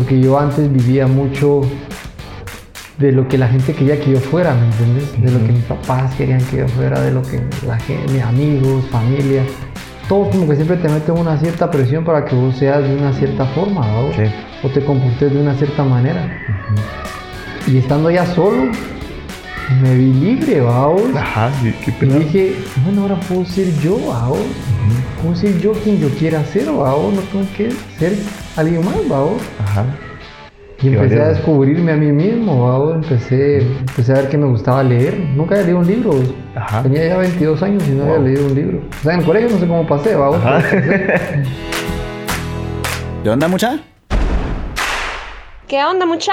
porque yo antes vivía mucho de lo que la gente quería que yo fuera, ¿me entiendes? De lo que mis papás querían que yo fuera, de lo que la gente, mis amigos, familia. Todos como que siempre te meten una cierta presión para que vos seas de una cierta forma, ¿no? Sí. O te comportes de una cierta manera. Y estando ya solo, me vi libre, ¿vamos? Ajá, sí, qué Y pena. dije, bueno, ahora puedo ser yo, ¿vamos? Puedo ser yo quien yo quiera ser, ¿vamos? No tengo que ser alguien más, ¿vamos? Ajá. Y Qué empecé a descubrirme a mí mismo, ¿vao? Empecé, empecé a ver que me gustaba leer. Nunca había leído un libro. Ajá. Tenía ya 22 años y no Wow. había leído un libro. O sea, en el colegio no sé cómo pasé, ¿va? Ajá. ¿Qué onda, mucha? ¿Qué onda, mucha?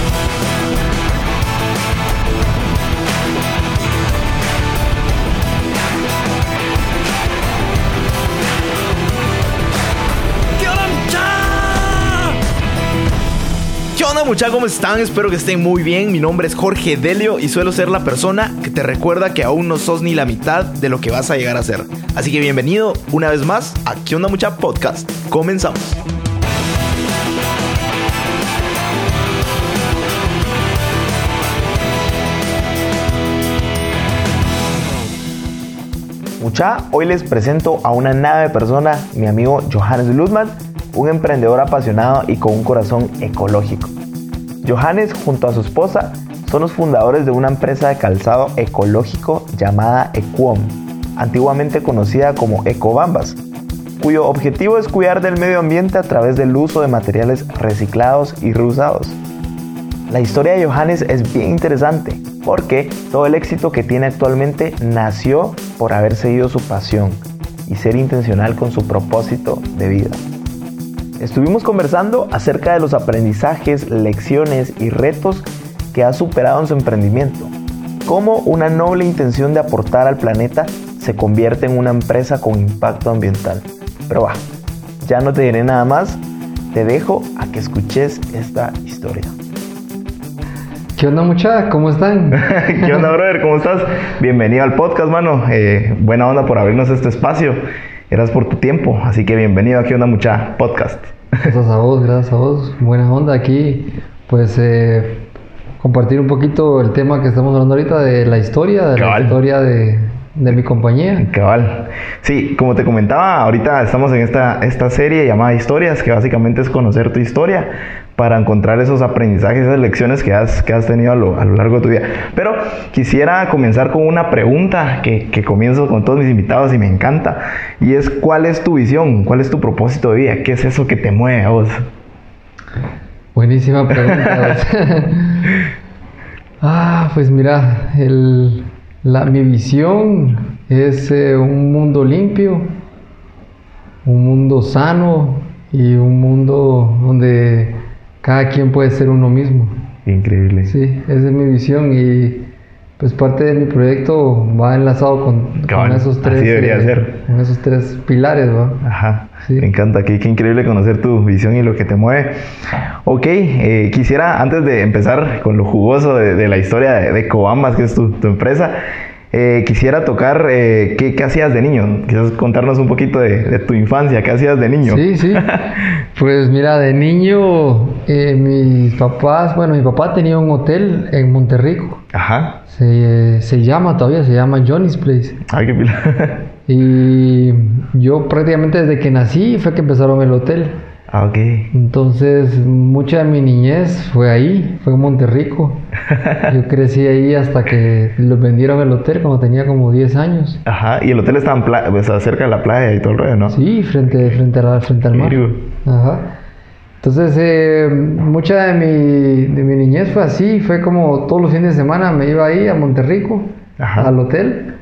¿Qué onda, mucha? ¿Cómo están? Espero que estén muy bien. Mi nombre es Jorge Delio y suelo ser la persona que te recuerda que aún no sos ni la mitad de lo que vas a llegar a ser. Así que bienvenido una vez más a ¿Qué onda, mucha? Podcast. Comenzamos. Mucha, hoy les presento a una nave persona, mi amigo Johannes Ludman, un emprendedor apasionado y con un corazón ecológico. Johannes, junto a su esposa, son los fundadores de una empresa de calzado ecológico llamada Equom, antiguamente conocida como Ecobambas, cuyo objetivo es cuidar del medio ambiente a través del uso de materiales reciclados y reusados. La historia de Johannes es bien interesante porque todo el éxito que tiene actualmente nació por haber seguido su pasión y ser intencional con su propósito de vida. Estuvimos conversando acerca de los aprendizajes, lecciones y retos que ha superado en su emprendimiento, cómo una noble intención de aportar al planeta se convierte en una empresa con impacto ambiental. Pero va, ya no te diré nada más, te dejo a que escuches esta historia. ¿Qué onda, mucha? ¿Cómo están? ¿Qué onda, brother? ¿Cómo estás? Bienvenido al podcast, mano. Eh, buena onda por abrirnos este espacio. Gracias por tu tiempo. Así que bienvenido a ¿Qué onda, mucha? Podcast. Gracias a vos, gracias a vos. Buena onda aquí. Pues eh, compartir un poquito el tema que estamos hablando ahorita de la historia, de Cabal. la historia de, de mi compañía. Cabal. Sí, como te comentaba, ahorita estamos en esta, esta serie llamada Historias, que básicamente es conocer tu historia para encontrar esos aprendizajes, esas lecciones que has, que has tenido a lo, a lo largo de tu vida. Pero quisiera comenzar con una pregunta que, que comienzo con todos mis invitados y me encanta. Y es, ¿cuál es tu visión? ¿Cuál es tu propósito de vida? ¿Qué es eso que te mueve a vos? Buenísima pregunta. ah, pues mira, el- la, mi visión es eh, un mundo limpio, un mundo sano y un mundo donde cada quien puede ser uno mismo. Increíble. Sí, esa es mi visión y pues parte de mi proyecto va enlazado con, esos así tres debería eh, ser. con esos tres pilares, ¿va? Ajá, Sí. me encanta, qué, qué increíble conocer tu visión y lo que te mueve. Ok, eh, quisiera antes de empezar con lo jugoso de, de la historia de, de Cobambas, que es tu, tu empresa, eh, quisiera tocar eh, ¿qué, qué hacías de niño. Quizás contarnos un poquito de, de tu infancia, qué hacías de niño. Sí, sí. Pues mira, de niño, eh, mis papás, bueno, mi papá tenía un hotel en Monterrico. Ajá, Se, se llama todavía, se llama Johnny's Place. ay, qué pila. Y yo prácticamente desde que nací fue que empezaron el hotel. Ah, ok. Entonces, mucha de mi niñez fue ahí, fue en Monterrico. Yo crecí ahí hasta que los vendieron el hotel cuando tenía como 10 años. Ajá, y el hotel está en pla- sea, cerca de la playa y todo el rollo, ¿no? Sí, frente, frente, a la- frente al mar. Ajá. Entonces, eh, mucha de mi, de mi niñez fue así, fue como todos los fines de semana me iba ahí a Monterrico, Ajá. al hotel,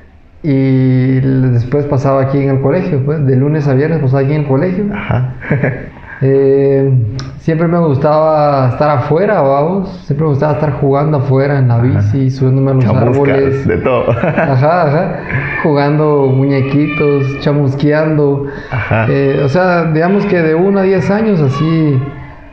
y después pasaba aquí en el colegio, pues, de lunes a viernes pasaba aquí en el colegio. Ajá. Eh, siempre me gustaba estar afuera, vamos, siempre me gustaba estar jugando afuera en la bici, subiéndome a los Chamuscas, árboles. de todo. Ajá, ajá. Jugando muñequitos, chamusqueando. Ajá. Eh, o sea, digamos que de 1 a 10 años así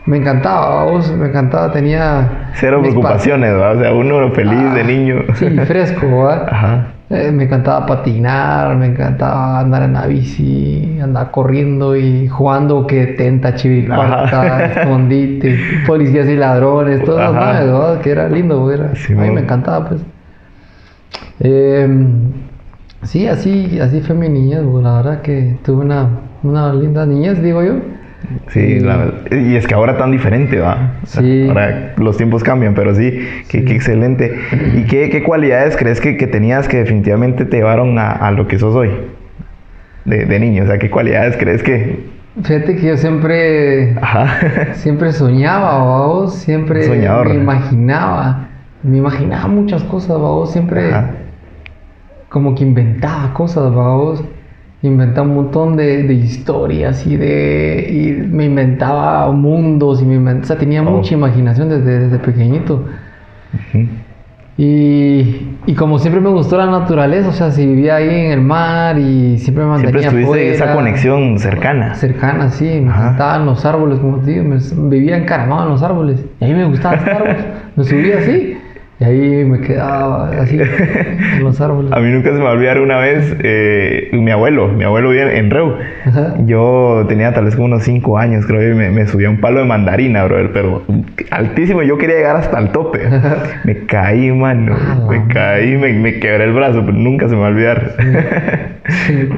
me encantaba, vos, me encantaba, tenía... Cero preocupaciones, ¿verdad? O sea, uno feliz de Ah, niño. Sí, fresco, ¿verdad? Ajá. Eh, me encantaba patinar, me encantaba andar en la bici, andar corriendo y jugando que tenta, chiviricuarta, Ajá. escondite, policías y ladrones, eso, Ajá. ¿no? ¿verdad? Que era lindo, era. Sí, a mí me encantaba, pues. Eh, sí, así, así fue mi niñez, güey, la verdad que tuve una, una linda niñez, digo yo. Sí, la verdad. Y es que ahora tan diferente, ¿va? Sí. Ahora los tiempos cambian, pero sí, qué, qué excelente. ¿Y qué, qué cualidades crees que, que tenías que definitivamente te llevaron a, a lo que sos hoy? De, de niño, o sea, ¿qué cualidades crees que...? Fíjate que yo siempre Ajá. Siempre soñaba, vos, siempre Soñador. me imaginaba, me imaginaba muchas cosas, vos, siempre Ajá. como que inventaba cosas, vos, inventaba un montón de, de historias y de, y me inventaba mundos y me invent- o sea, tenía Oh. mucha imaginación desde, desde pequeñito. Y, y como siempre me gustó la naturaleza, o sea, si vivía ahí en el mar y siempre me Siempre mantenía estuviste esa conexión cercana. Cercana, sí, me encantaban los árboles, como te digo, me, vivía encaramado en los árboles. Y a mí me gustaban los árboles, me subía así. Y ahí me quedaba así, en los árboles. A mí nunca se me va a olvidar una vez, eh, mi abuelo, mi abuelo vive en Reu. Ajá. Yo tenía tal vez como unos 5 años, creo, y me, me subí a un palo de mandarina, brother, pero altísimo. Yo quería llegar hasta el tope. Me caí, mano. Ah, Me caí, me, me quebré el brazo, pero nunca se me va a olvidar.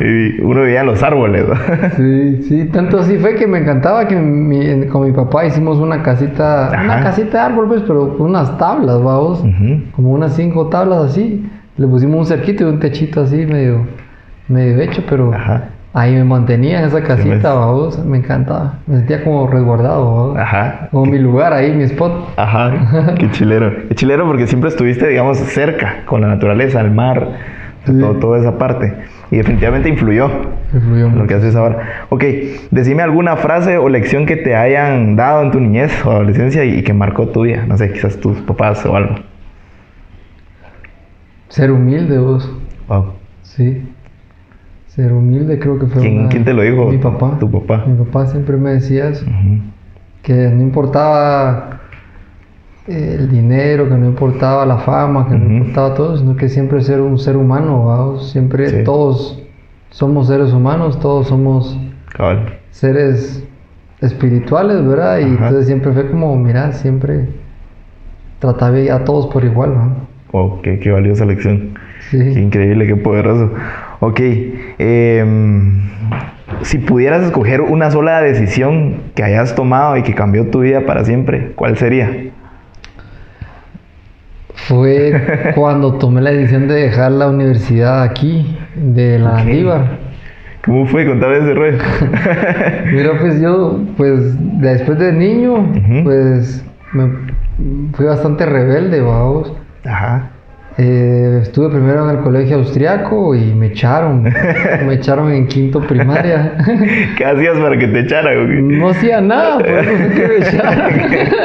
y uno veía los árboles. Sí, sí, tanto así fue que me encantaba que mi- con mi papá hicimos una casita, una casita de árbol, pues, pero con unas tablas, vamos, Ujú. como unas cinco tablas así. Le pusimos un cerquito y un techito así, medio, medio hecho, pero Ajá. ahí me mantenía en esa casita, vamos, me encantaba. Me sentía como resguardado. Ajá. Como mi lugar ahí, mi spot. Ajá, qué chilero. Qué chilero porque siempre estuviste, digamos, cerca con la naturaleza, el mar, Sí. todo, toda esa parte. Y definitivamente influyó Me fluyó en lo que haces ahora. Ok, decime alguna frase o lección que te hayan dado en tu niñez o adolescencia y, y que marcó tu vida. No sé, quizás tus papás o algo. Ser humilde, vos. Wow. Sí. Ser humilde creo que fue ¿Quién- una- quién te lo dijo? Mi papá. Tu papá. Mi papá siempre me decía eso. Que no importaba el dinero, que no importaba la fama, que no importaba todo, sino que siempre ser un ser humano, ¿va? siempre Sí. todos somos seres humanos, todos somos Cabal. seres espirituales, ¿verdad? Y Ajá. entonces siempre fue como, mira, siempre trataba a todos por igual, ¿va? Wow, qué, qué valiosa lección. Sí. Qué increíble, qué poderoso. Ok, em, si pudieras escoger una sola decisión que hayas tomado y que cambió tu vida para siempre, ¿cuál sería? Fue cuando tomé la decisión de dejar la universidad aquí, de la Ok. Landívar. ¿Cómo fue? Contame ese rollo. Mira, pues yo, pues después de niño, pues me fui bastante rebelde, vamos. Ajá. Eh, estuve primero en el colegio austriaco y me echaron. me echaron en quinto primaria. ¿Qué hacías para que te echaran? no hacía nada, por eso fue que me echaron.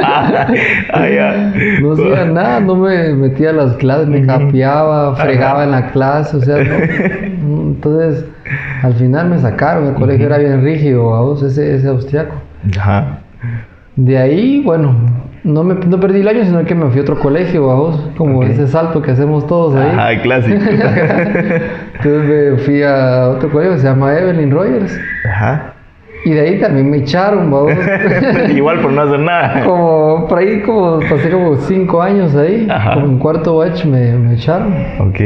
ah, ah. No hacía nada, no me metía a las clases, me capeaba, fregaba en la clase, o sea, no. entonces al final me sacaron, el colegio era bien rígido, vamos, ese, ese austriaco. Ajá. De ahí, bueno, no, me, no perdí el año, sino que me fui a otro colegio, vamos, como ese salto que hacemos todos ahí. Ajá, clásico. Entonces me fui a otro colegio que se llama Evelyn Rogers. Ajá. Y de ahí también me echaron, vamos. Igual por no hacer nada. como, por ahí como, pasé como cinco años ahí. Ajá. Como en cuarto batch me, me echaron. Ok.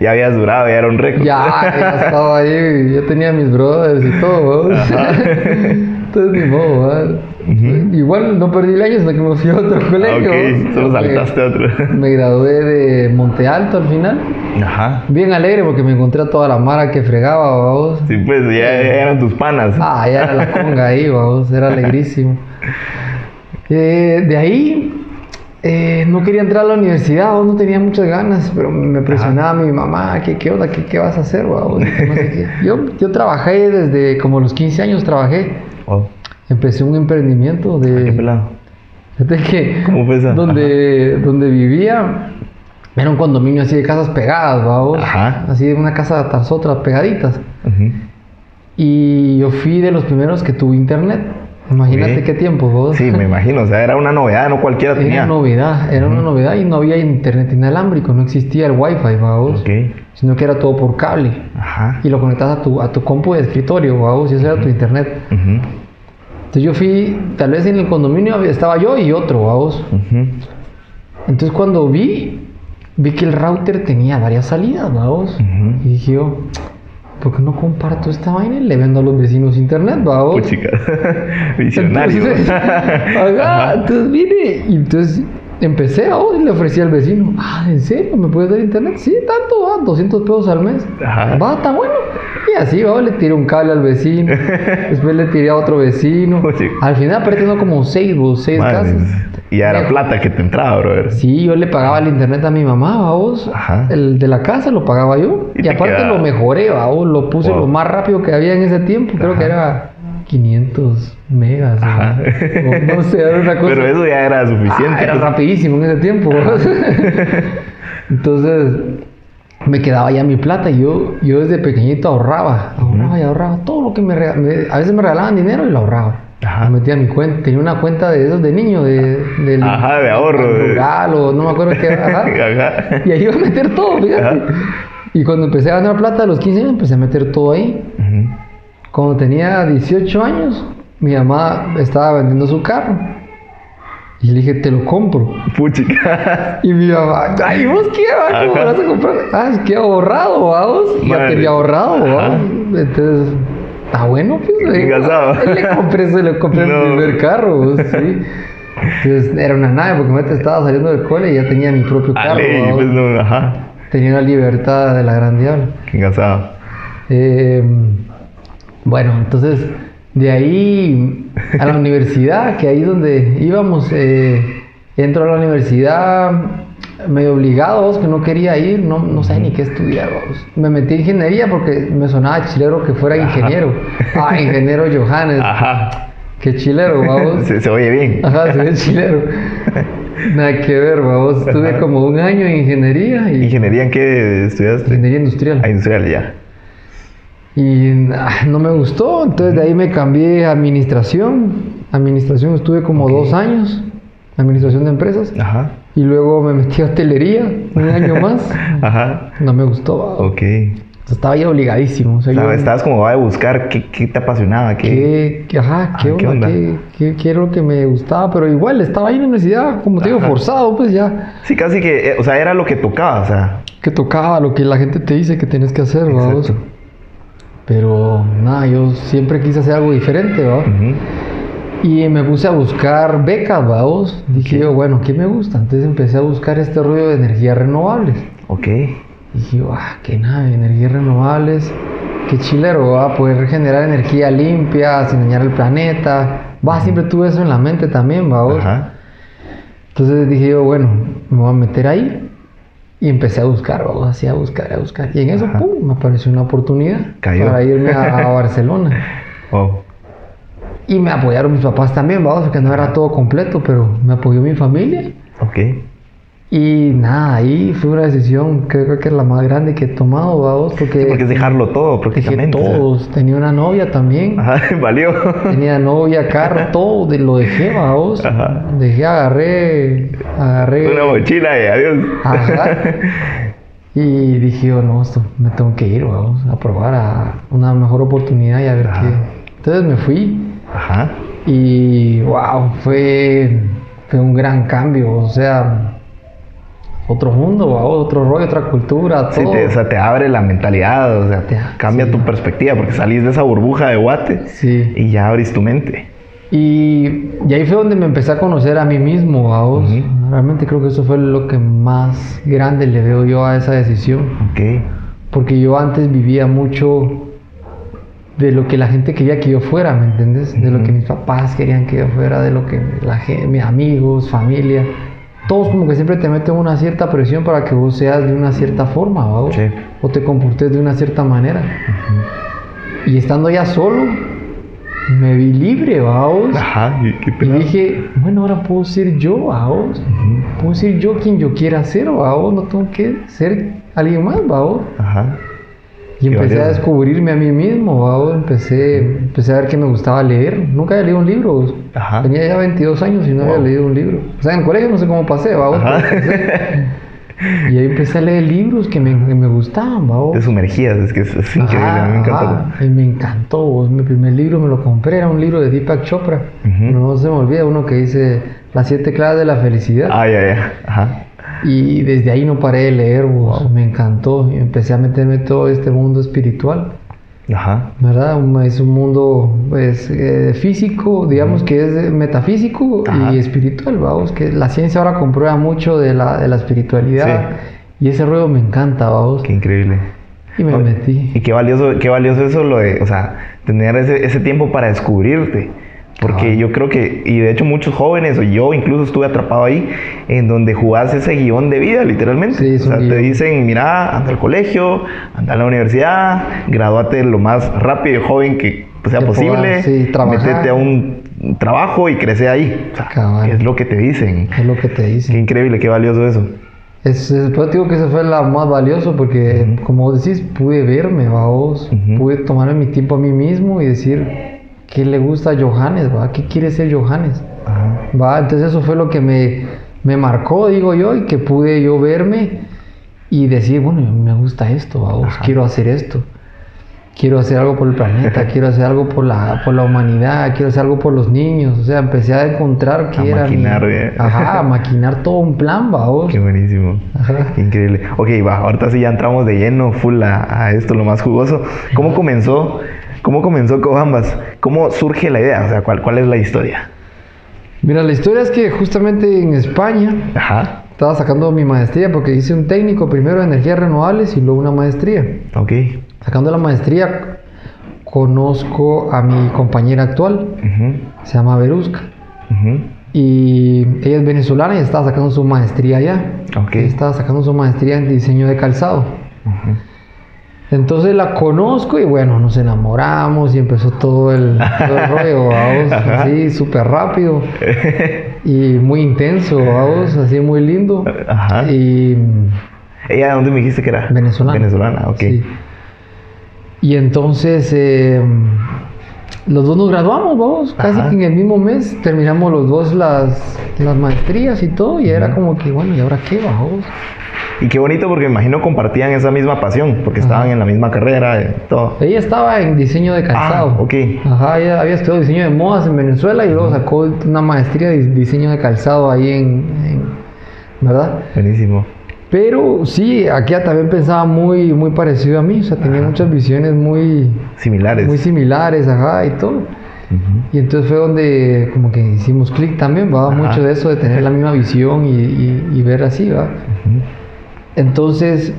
Ya habías durado, ya era un récord. Ya, ya estaba ahí, yo tenía mis brothers y todo. Entonces ni modo, Igual no perdí el año, sino que me fui a otro colegio. ok, solo saltaste a otro. Me gradué de Monte Alto al final. Ajá. Bien alegre porque me encontré a toda la mara que fregaba, vamos. Sí, pues ya, ya eran tus panas. Ah, ya era la conga ahí, vamos, era alegrísimo. Eh, de ahí eh, no quería entrar a la universidad, no tenía muchas ganas, pero me presionaba mi mamá, ¿qué, qué onda? ¿Qué, qué vas a hacer? Yo, yo trabajé desde como los 15 años, trabajé. Oh, Empecé un emprendimiento de... pelado. Fíjate que ¿Cómo fue esa? donde, donde vivía era un condominio así de casas pegadas, vamos. Ajá. Así de una casa tras otra, pegaditas. Y yo fui de los primeros que tuve internet. Imagínate qué tiempo, vos. Sí, me imagino. O sea, era una novedad, no cualquiera tenía. Era novedad, era una novedad y no había internet inalámbrico, no existía el wifi, vamos. Ok. Sino que era todo por cable. Ajá. Y lo conectabas a tu, a tu compu de escritorio, vamos, y eso era tu internet. Entonces yo fui, tal vez en el condominio estaba yo y otro, vamos. ujú. Entonces cuando vi, vi que el router tenía varias salidas, vamos. Ujú. Y dije yo, ¿por qué no comparto esta vaina y le vendo a los vecinos internet, vamos? Puchica. Visionario. Entonces, ajá, entonces vine y entonces empecé a y le ofrecí al vecino, ah, ¿en serio? ¿Me puedes dar internet? Sí, tanto, ah, 200 pesos al mes. Ajá. Va, está bueno. Y así, va, le tiré un cable al vecino, después le tiré a otro vecino. Oye. Al final apretando como 6, vos, 6 Madre, casas. Y ya era plata que te entraba, brother. Sí, yo le pagaba el internet a mi mamá, vamos. Ajá. El de la casa lo pagaba yo. Y Y, te aparte quedaba. lo mejoré, vamos. Lo puse Wow. lo más rápido que había en ese tiempo. Creo que era 500 megas. o- Ajá. o no sé, era una cosa. Pero eso ya era suficiente. Ah, era rapidísimo en ese tiempo. Entonces me quedaba ya mi plata y yo, yo desde pequeñito ahorraba, ahorraba y ahorraba todo lo que me, me- A veces me regalaban dinero y lo ahorraba. Ajá. Lo metía mi cuenta. Tenía una cuenta de esos de niño, de, del Ajá, de ahorro, de- Rural o no me acuerdo qué. Ajá. Y ahí iba a meter todo, fíjate. Ajá. Y cuando empecé a ganar plata a los 15 años, empecé a meter todo ahí. Cuando tenía 18 años, mi mamá estaba vendiendo su carro. Y le dije, te lo compro. Puchica. Y mi mamá, ay, ¿vos qué? va? ¿Cómo Ajá. vas a comprar? Ah, es que ahorrado, vamos. Ya tenía ahorrado, vamos. Entonces, está bueno, pues. le digo, Engasado. Le compré, se le compré No. el primer carro, vos, sí. Entonces, era una nave, porque me estaba saliendo del cole y ya tenía mi propio carro. Ale, pues no, ajá. Tenía la libertad de la gran diabla. Qué engasado. Eh, bueno, entonces de ahí a la universidad, que ahí es donde íbamos, eh, entro a la universidad medio obligado, vos, que no quería ir, no, no sabía ni qué estudiar. vos. Me metí en ingeniería porque me sonaba chilero que fuera ingeniero. Ah, ingeniero Johannes, Ajá. qué chilero, vamos. Se, se oye bien. Ajá, se ve chilero. Nada que ver, vamos. Estuve Ajá. como un año en ingeniería y ¿Ingeniería en qué estudiaste? ingeniería industrial. Ah, industrial, ya. Y ah, no me gustó, entonces de ahí me cambié a administración. Administración estuve como dos años, administración de empresas. Ajá. Y luego me metí a hostelería un año más. Ajá. No me gustó. Ok. estaba ahí obligadísimo. O sea, yo- estabas como va a buscar qué, qué te apasionaba, qué. ¿Qué, qué- ajá, ¿qué Ah, ¿qué onda? onda? ¿Qué, qué- qué era lo que me gustaba? Pero igual estaba ahí en la universidad, como te digo, Ajá. forzado, pues ya. Sí, casi que, eh, o sea, era lo que tocaba, o sea. Que tocaba lo que la gente te dice que tienes que hacer, ¿va? Pero nada, yo siempre quise hacer algo diferente, ¿va? Y me puse a buscar becas, vamos. Dije yo, bueno, ¿qué me gusta? Entonces empecé a buscar este rollo de energías renovables. Ok. Dije yo, ah, qué nave, energías renovables. Qué chilero, va poder generar energía limpia, sin dañar el planeta. Va, siempre tuve eso en la mente también, vamos. Ajá. Entonces dije yo, bueno, me voy a meter ahí. Y empecé a buscar, vamos, así a buscar, a buscar. Y en eso, Ajá. pum, me apareció una oportunidad Cayó. para irme a, a Barcelona. Wow. Y me apoyaron mis papás también, vamos, porque no era todo completo, pero me apoyó mi familia. Ok. Y nada, ahí fue una decisión creo que es la más grande que he tomado, vamos, porque, Sí, porque es dejarlo todo dejé prácticamente. sea. todos. Tenía una novia también. Ajá, valió. Tenía novia, carro, todo, lo dejé, vamos. Ajá. Dejé, agarré, agarré. Una mochila y adiós. Ajá. Y dije, yo, no, esto me tengo que ir, vamos, a probar a una mejor oportunidad y a ver Ajá. qué. Entonces me fui Ajá. y wow, fue, fue un gran cambio, o sea, otro mundo, wow, otro rollo, otra cultura, Sí, todo. te, o sea, te abre la mentalidad, o sea, Te- cambia sí. tu perspectiva porque salís de esa burbuja de guate Sí. y ya abrís tu mente. Y, y ahí fue donde me empecé a conocer a mí mismo, vamos. Ujú. Realmente creo que eso fue lo que más grande le veo yo a esa decisión. Ok. Porque yo antes vivía mucho de lo que la gente quería que yo fuera, ¿me entiendes? De lo que mis papás querían que yo fuera, de lo que la gente, mis amigos, familia. Todos como que siempre te meten una cierta presión para que vos seas de una cierta forma, ¿va? Sí. O te comportes de una cierta manera. Y estando ya solo, me vi libre, ¿va? vos? Ajá. ¿Y qué Y dije, bueno, ahora puedo ser yo. Ujú. Puedo ser yo quien yo quiera ser, vos. No tengo que ser alguien más, vos. Ajá. Y empecé a descubrirme a mí mismo, ¿va? empecé, empecé a ver que me gustaba leer. Nunca había leído un libro. Ajá. Tenía ya 22 años y no había Wow. leído un libro. O sea, en el colegio no sé cómo pasé, ¿va? Ajá. Y ahí empecé a leer libros que me, que me gustaban, ¿va? Te sumergías, es que es, es increíble, a mí me encantó. ajá. Y me encantó. vos. Mi primer libro me lo compré, era un libro de Deepak Chopra. Ujú. No se me olvida uno que dice Las siete claves de la felicidad. Ah, ya, ya. Ajá. Y desde ahí no paré de leer, vos. me encantó. Y empecé a meterme en todo este mundo espiritual, Ajá. ¿verdad? Es un mundo pues, eh, físico, digamos que es metafísico Ajá. y espiritual, vamos, que la ciencia ahora comprueba mucho de la, de la espiritualidad. Y ese rollo me encanta, vamos. Qué increíble. Y me Oye, metí. Y qué valioso, qué valioso eso lo de, o sea, tener ese, ese tiempo para descubrirte. Porque yo creo que, y de hecho muchos jóvenes, o yo incluso estuve atrapado ahí, en donde jugás ese guion de vida, literalmente. Sí, o sea, te dicen, mira, anda al colegio, anda a la universidad, gradúate lo más rápido y joven que sea Que posible, puedas, sí, métete a un trabajo y crece ahí. O sea, es lo que te dicen. Es lo que te Qué dicen. increíble, qué valioso eso. Es, es, te digo que eso fue lo más valioso porque, como vos decís, pude verme, vos, Ujú. pude tomarme mi tiempo a mí mismo y decir qué le gusta a Johannes, ¿va? ¿Qué quiere ser Johannes? Ajá. ¿Va? Entonces eso fue lo que me, me marcó, digo yo, y que pude yo verme y decir, bueno, me gusta esto, Ajá. quiero hacer esto. Quiero hacer algo por el planeta, quiero hacer algo por la, por la humanidad, quiero hacer algo por los niños. O sea, empecé a encontrar que A era. maquinar, eh. Ajá, a maquinar todo un plan, vamos. Qué buenísimo. Ajá. Qué increíble. Ok, va, ahorita sí ya entramos de lleno, full a, a esto, lo más jugoso. ¿Cómo comenzó? ¿Cómo comenzó Cobambas? ¿Cómo surge la idea? O sea, ¿cuál, cuál es la historia? Mira, la historia es que justamente en España Ajá, estaba sacando mi maestría porque hice un técnico primero de energías renovables y luego una maestría. ok. Sacando la maestría, conozco a mi compañera actual, Ujú, se llama Verusca. ujú. Y ella es venezolana y estaba sacando su maestría allá. Ok. Ella Estaba sacando su maestría en diseño de calzado. Ujú. Entonces la conozco y bueno, nos enamoramos y empezó todo el, todo el rollo, vamos, así súper rápido y muy intenso, vamos, así muy lindo. Ajá. Y ¿Ella de dónde me dijiste que era? venezolana. Venezolana, ok. Sí. Y entonces eh, los dos nos graduamos, vamos, casi Ajá. que en el mismo mes terminamos los dos las, las maestrías y todo, y era como que, bueno, ¿y ahora qué, vamos? Y qué bonito porque me imagino compartían esa misma pasión, porque Ajá. estaban en la misma carrera y todo. Ella estaba en diseño de calzado. Ah, ok. Ajá, ella había estudiado diseño de modas en Venezuela y luego sacó una maestría de diseño de calzado ahí en, en- ¿verdad? Buenísimo. Pero sí, aquí también pensaba muy, muy parecido a mí, o sea, tenía Ajá. muchas visiones muy, Similares. muy similares, ajá, y todo. Ujú. Y entonces fue donde como que hicimos clic también, va mucho de eso, de tener la misma visión y, y- y ver así, va. Ujú. Entonces,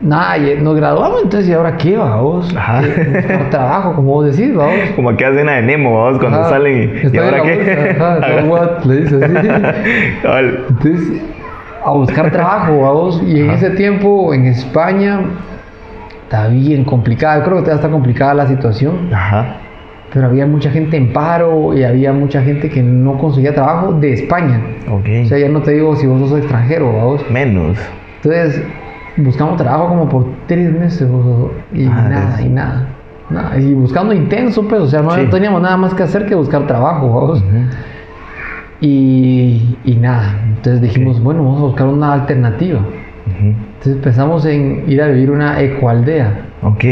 nada, y nos graduamos, entonces, ¿y ahora qué, va vos? Ajá. Eh, trabajo, como vos decís, va vos. Como aquella escena de Nemo, vamos, cuando Ajá. salen y, ¿y ahora qué? bolsa, ajá, what, le dice así. Entonces, a buscar trabajo, vamos. Y en Ajá. ese tiempo, en España, está bien complicada. Creo que todavía está complicada la situación. Ajá. Pero había mucha gente en paro y había mucha gente que no conseguía trabajo de España. Ok. O sea, ya no te digo si vos sos extranjero, vamos. Menos. Entonces, buscamos trabajo como por tres meses vos, y Ah, nada, es- y nada. Nada, y buscando intenso, pues, o sea, no Sí. teníamos nada más que hacer que buscar trabajo, vamos. Ujú. Y, y nada, entonces dijimos, bueno, vamos a buscar una alternativa. Entonces empezamos en ir a vivir una ecoaldea, Ok.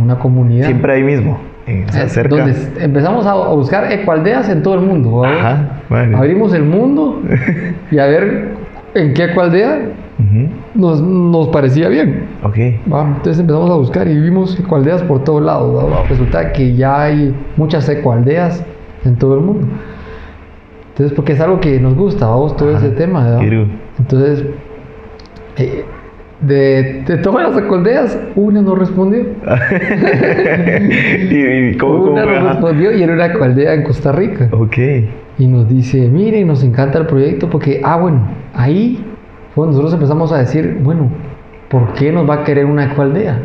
una comunidad. Siempre ahí mismo. eh, o sea, Eh, cerca. donde empezamos a, buscar ecoaldeas en todo el mundo. Ajá. Vale. Abrimos el mundo y a ver en qué ecoaldea nos, nos parecía bien. Ok. ¿va? Entonces empezamos a buscar y vimos ecoaldeas por todos lados. Resulta que ya hay muchas ecoaldeas en todo el mundo. Entonces, porque es algo que nos gusta, vamos, todo Ajá. ese tema. ¿verdad? Entonces, eh, de, de todas las aldeas, una no respondió. y, y cómo, cómo una fue? no Ajá. respondió y era una aldea en Costa Rica. Ok. Y nos dice, miren, nos encanta el proyecto porque, ah, bueno, ahí fue donde nosotros empezamos a decir, bueno, ¿por qué nos va a querer una ecoaldea?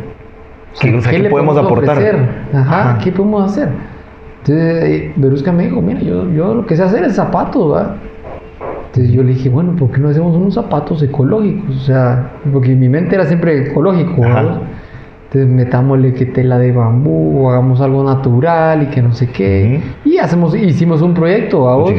O ¿Qué- o sea, qué le podemos aportar? ofrecer? Ajá, Ajá. ¿qué podemos hacer? Entonces, eh, Berusca me dijo, mira, yo, yo lo que sé hacer es zapatos, ¿verdad? Entonces yo le dije, bueno, ¿por qué no hacemos unos zapatos ecológicos? O sea, porque mi mente era siempre ecológico. ¿verdad? Entonces metámosle que tela de bambú, o hagamos algo natural y que no sé qué. Y hacemos, hicimos un proyecto, vamos.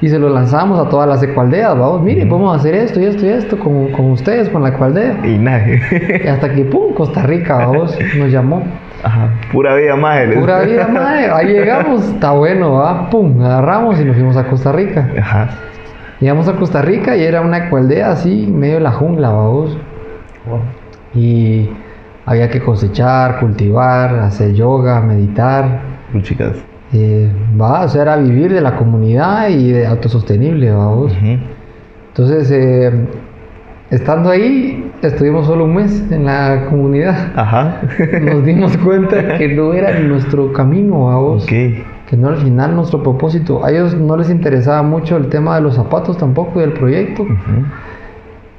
Y se lo lanzamos a todas las ecualdeas, vamos. Mire, vamos a hacer esto y esto y esto con, con ustedes, con la ecualdea. Y nadie. Y hasta que, pum, Costa Rica, vamos, nos llamó. Ajá. Pura vida más. Pura vida, madre. Ahí llegamos, está bueno, va, pum, agarramos y nos fuimos a Costa Rica. Ajá. Llegamos a Costa Rica y era una ecualdea así, medio de la jungla, vamos. Y había que cosechar, cultivar, hacer yoga, meditar. Chicas. Eh, va, o sea, era vivir de la comunidad y de autosostenible, vamos. Entonces, eh, estando ahí, estuvimos solo un mes en la comunidad. Ajá. Nos dimos cuenta que no era nuestro camino, vamos. ok. Que no al final nuestro propósito. A ellos no les interesaba mucho el tema de los zapatos tampoco y del proyecto,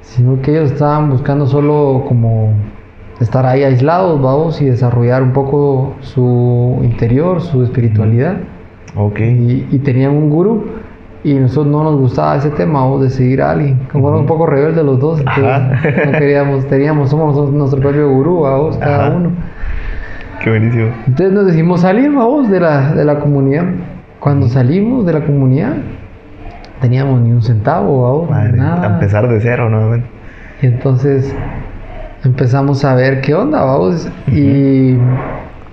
sino que ellos estaban buscando solo como estar ahí aislados, vamos, y desarrollar un poco su interior, su espiritualidad. Ok. Y, y tenían un gurú y nosotros no nos gustaba ese tema vamos, de seguir a alguien. Como eran un poco rebeldes los dos, entonces no queríamos, teníamos, somos nuestro propio gurú, vamos, cada Ajá. uno. Qué buenísimo. Entonces nos decidimos salir, vamos, de la, de la comunidad. Cuando salimos de la comunidad, teníamos ni un centavo, vamos, Madre, nada. a empezar de cero nuevamente. Y entonces empezamos a ver qué onda, vamos. Y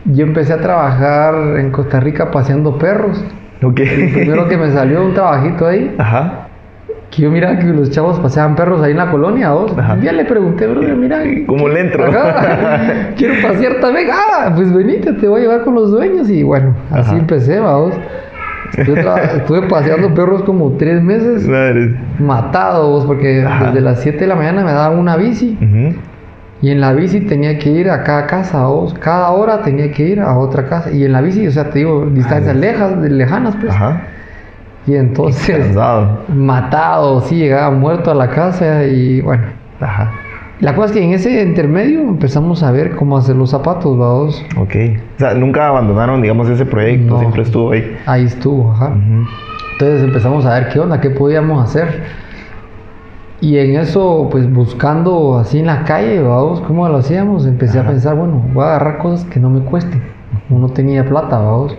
yo empecé a trabajar en Costa Rica paseando perros. Ok. Primero que me salió un trabajito ahí, Ajá. que yo miraba que los chavos paseaban perros ahí en la colonia, vos. Ajá. Un día le pregunté, bro, mira. ¿Cómo le entro? Ajá, quiero pasear también. Ah, pues venite, te voy a llevar con los dueños. Y bueno, así Ajá. empecé, vamos. Estuve, paseando perros como tres meses, Madre. matados, porque Ajá. desde las 7 de la mañana me daban una bici. Ujú. Y en la bici tenía que ir a cada casa, vos. Cada hora tenía que ir a otra casa. Y en la bici, o sea, te digo, distancias lejas, lejanas, pues. Ajá. Y entonces, matado, sí, llegaba muerto a la casa y bueno. Ajá. La cosa es que en ese intermedio empezamos a ver cómo hacer los zapatos, vamos. Ok. O sea, nunca abandonaron, digamos, ese proyecto. No. Siempre estuvo ahí. Ahí estuvo, ajá. Ujú. Entonces empezamos a ver qué onda, qué podíamos hacer. Y en eso, pues buscando así en la calle, vamos, ¿cómo lo hacíamos? Empecé a pensar, bueno, voy a agarrar cosas que no me cuesten. Como no tenía plata, vamos.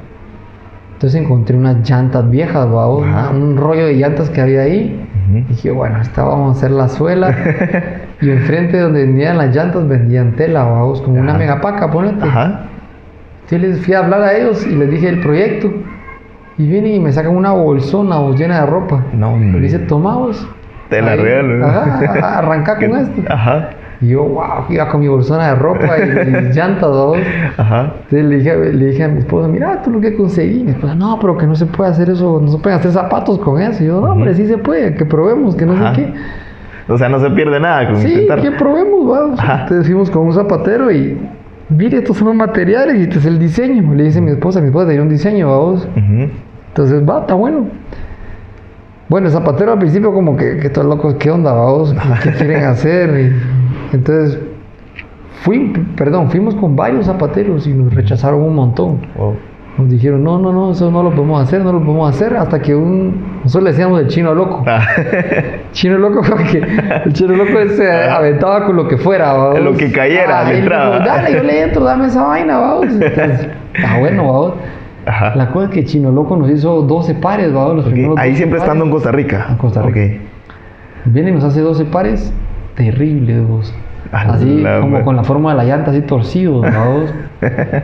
Entonces encontré unas llantas viejas, vamos, un rollo de llantas que había ahí. Dije, bueno, esta vamos a hacer la suela. y enfrente donde vendían las llantas vendían tela, vamos, como una Ajá. megapaca, ponete. Yo les fui a hablar a ellos y les dije el proyecto. Y vienen y me sacan una bolsona vos, llena de ropa. No, Me hombre. dice, toma vos. Te la regalo. Ajá, ajá, arranca con esto. Ajá. Y yo, wow, iba con mi bolsona de ropa y mis llantas, vos. Ajá. Entonces le dije, le dije a mi esposa, mira, tú lo que conseguí. Mi esposa, no, pero que no se puede hacer eso, no se pueden hacer zapatos con eso. Y yo, no, hombre, sí se puede, que probemos, que no Ajá. sé qué. O sea, no se pierde nada con Sí, intentar. que probemos, vamos. Ajá. Entonces fuimos con un zapatero y, mire, estos son los materiales y este es el diseño. Le dice mi esposa, mi esposa tenía un diseño, vamos. Ujú. Entonces, va, está bueno. Bueno, zapatero al principio como que, que estos locos, ¿qué onda, vamos? ¿Qué, qué quieren hacer? Y, entonces, fui, perdón, fuimos con varios zapateros y nos rechazaron un montón. Wow. Nos dijeron, no, no, no, eso no lo podemos hacer, no lo podemos hacer, hasta que un... Nosotros le decíamos el chino loco. Ah. Chino loco porque el chino loco se aventaba con lo que fuera, vamos. Lo que cayera, le él entraba. dijo, Dale, yo le entro, dame esa vaina, vamos. Entonces, está bueno, vamos. Ajá. La cosa es que Chino Loco nos hizo 12 pares, vamos. Los Ok. primeros Ahí 12 siempre pares. estando en Costa Rica. En Costa Rica. Ok. Viene y nos hace 12 pares terribles, vos. Así la como con la forma de la llanta, así torcidos, vamos.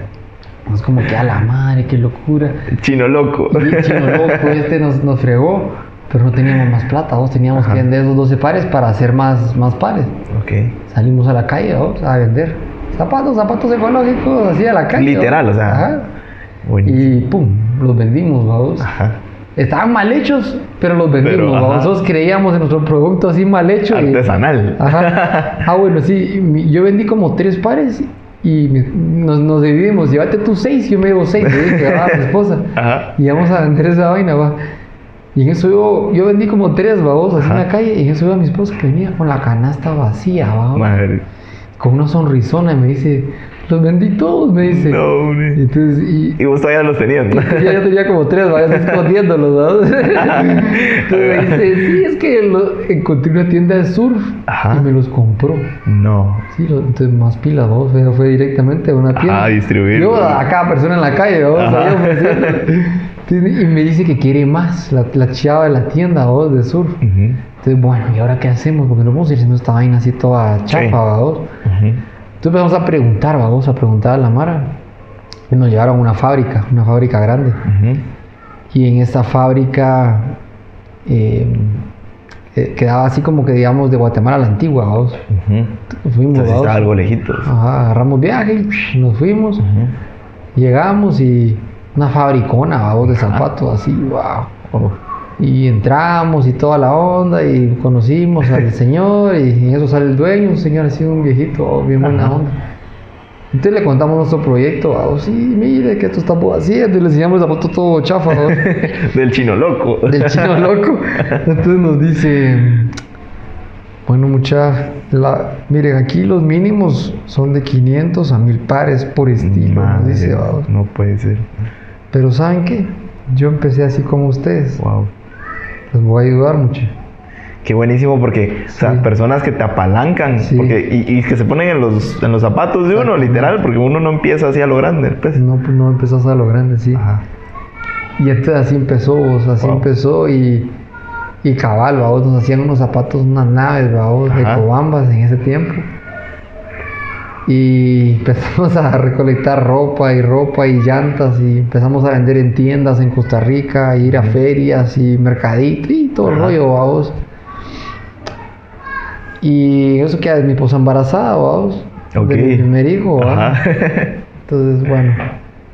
Es como que a la madre, qué locura. Chino loco. Y chino loco este nos, nos fregó, pero no teníamos más plata, vos teníamos Ajá. que vender esos 12 pares para hacer más, más pares. ok. Salimos a la calle vos, a vender zapatos, zapatos ecológicos, así a la calle. Literal, vos. o sea. Ajá. Buenísimo. Y pum, los vendimos, vamos. Ajá. Estaban mal hechos, pero los vendimos. Pero. Nosotros creíamos en nuestro producto así mal hecho. y- Artesanal. Ajá. Ah, bueno, sí. Yo vendí como tres pares y nos, nos dividimos. Llévate tú seis, yo me llevo seis. Le dije a mi esposa. Ajá. Y vamos a vender esa vaina, va. Y en eso yo, yo vendí como tres, vamos, así en la calle. Y en eso veo a mi esposa que venía con la canasta vacía, va. Madre. Con una sonrisona y me dice, Los vendí todos, me dice. No, hombre. Y entonces, y, Y vos todavía los tenías, ¿no? ya yo tenía como tres, vaya escondiéndolos, ¿no? Entonces me dice, sí, es que lo- encontré una tienda de surf Ajá. y me los compró. No. Sí, lo- entonces más pilas, vos, fue, fue directamente a una tienda. Ah, distribuir. Yo a cada persona en la calle, vos, Ajá. ahí ofreciendo. Entonces, Y me dice que quiere más, la, la chava de la tienda, vos, de surf. Ujú, Entonces, bueno, ¿y ahora qué hacemos? Porque no podemos ir haciendo esta vaina así toda chafa, Sí. vos. Entonces empezamos a preguntar, vamos a preguntar a la Mara. Y nos llevaron a una fábrica, una fábrica grande. Y en esta fábrica eh, eh, quedaba así como que digamos de Guatemala a la antigua, vamos. Fuimos, Entonces vamos. estaba algo lejitos. Ajá, agarramos viaje, nos fuimos, llegamos y una fabricona, vamos, de zapatos, así, wow. Oh. Y entramos y toda la onda y conocimos al señor y en eso sale el dueño, un señor así, un viejito, oh, bien buena Ajá. onda. Entonces le contamos nuestro proyecto, vamos, sí, mire que esto estamos haciendo y le enseñamos el zapato todo chafa, ¿no? Del chino loco. del chino loco. Entonces nos dice, bueno mucha, la, miren, aquí los mínimos son de 500 a 1000 pares por estilo, Madre, dice, vamos. no puede ser. Pero ¿saben qué? Yo empecé así como ustedes. Wow. Les voy a ayudar mucho. Qué buenísimo porque, o sea, personas que te apalancan Sí. porque, y, y que se ponen en los, en los zapatos de uno, literal, porque uno no empieza así a lo grande. Pues. No, pues no empezás a lo grande, sí. Ajá. Y entonces así empezó, vos, así Wow. empezó y, y cabal, vamos, nos hacían unos zapatos, unas naves, vamos, de cobambas en ese tiempo. Y empezamos a recolectar ropa y ropa y llantas y empezamos a vender en tiendas en Costa Rica, ir a ferias y mercaditos y todo el rollo, vamos. Y eso que es mi esposa embarazada, vamos. Ok. De mi primer hijo. Entonces, bueno,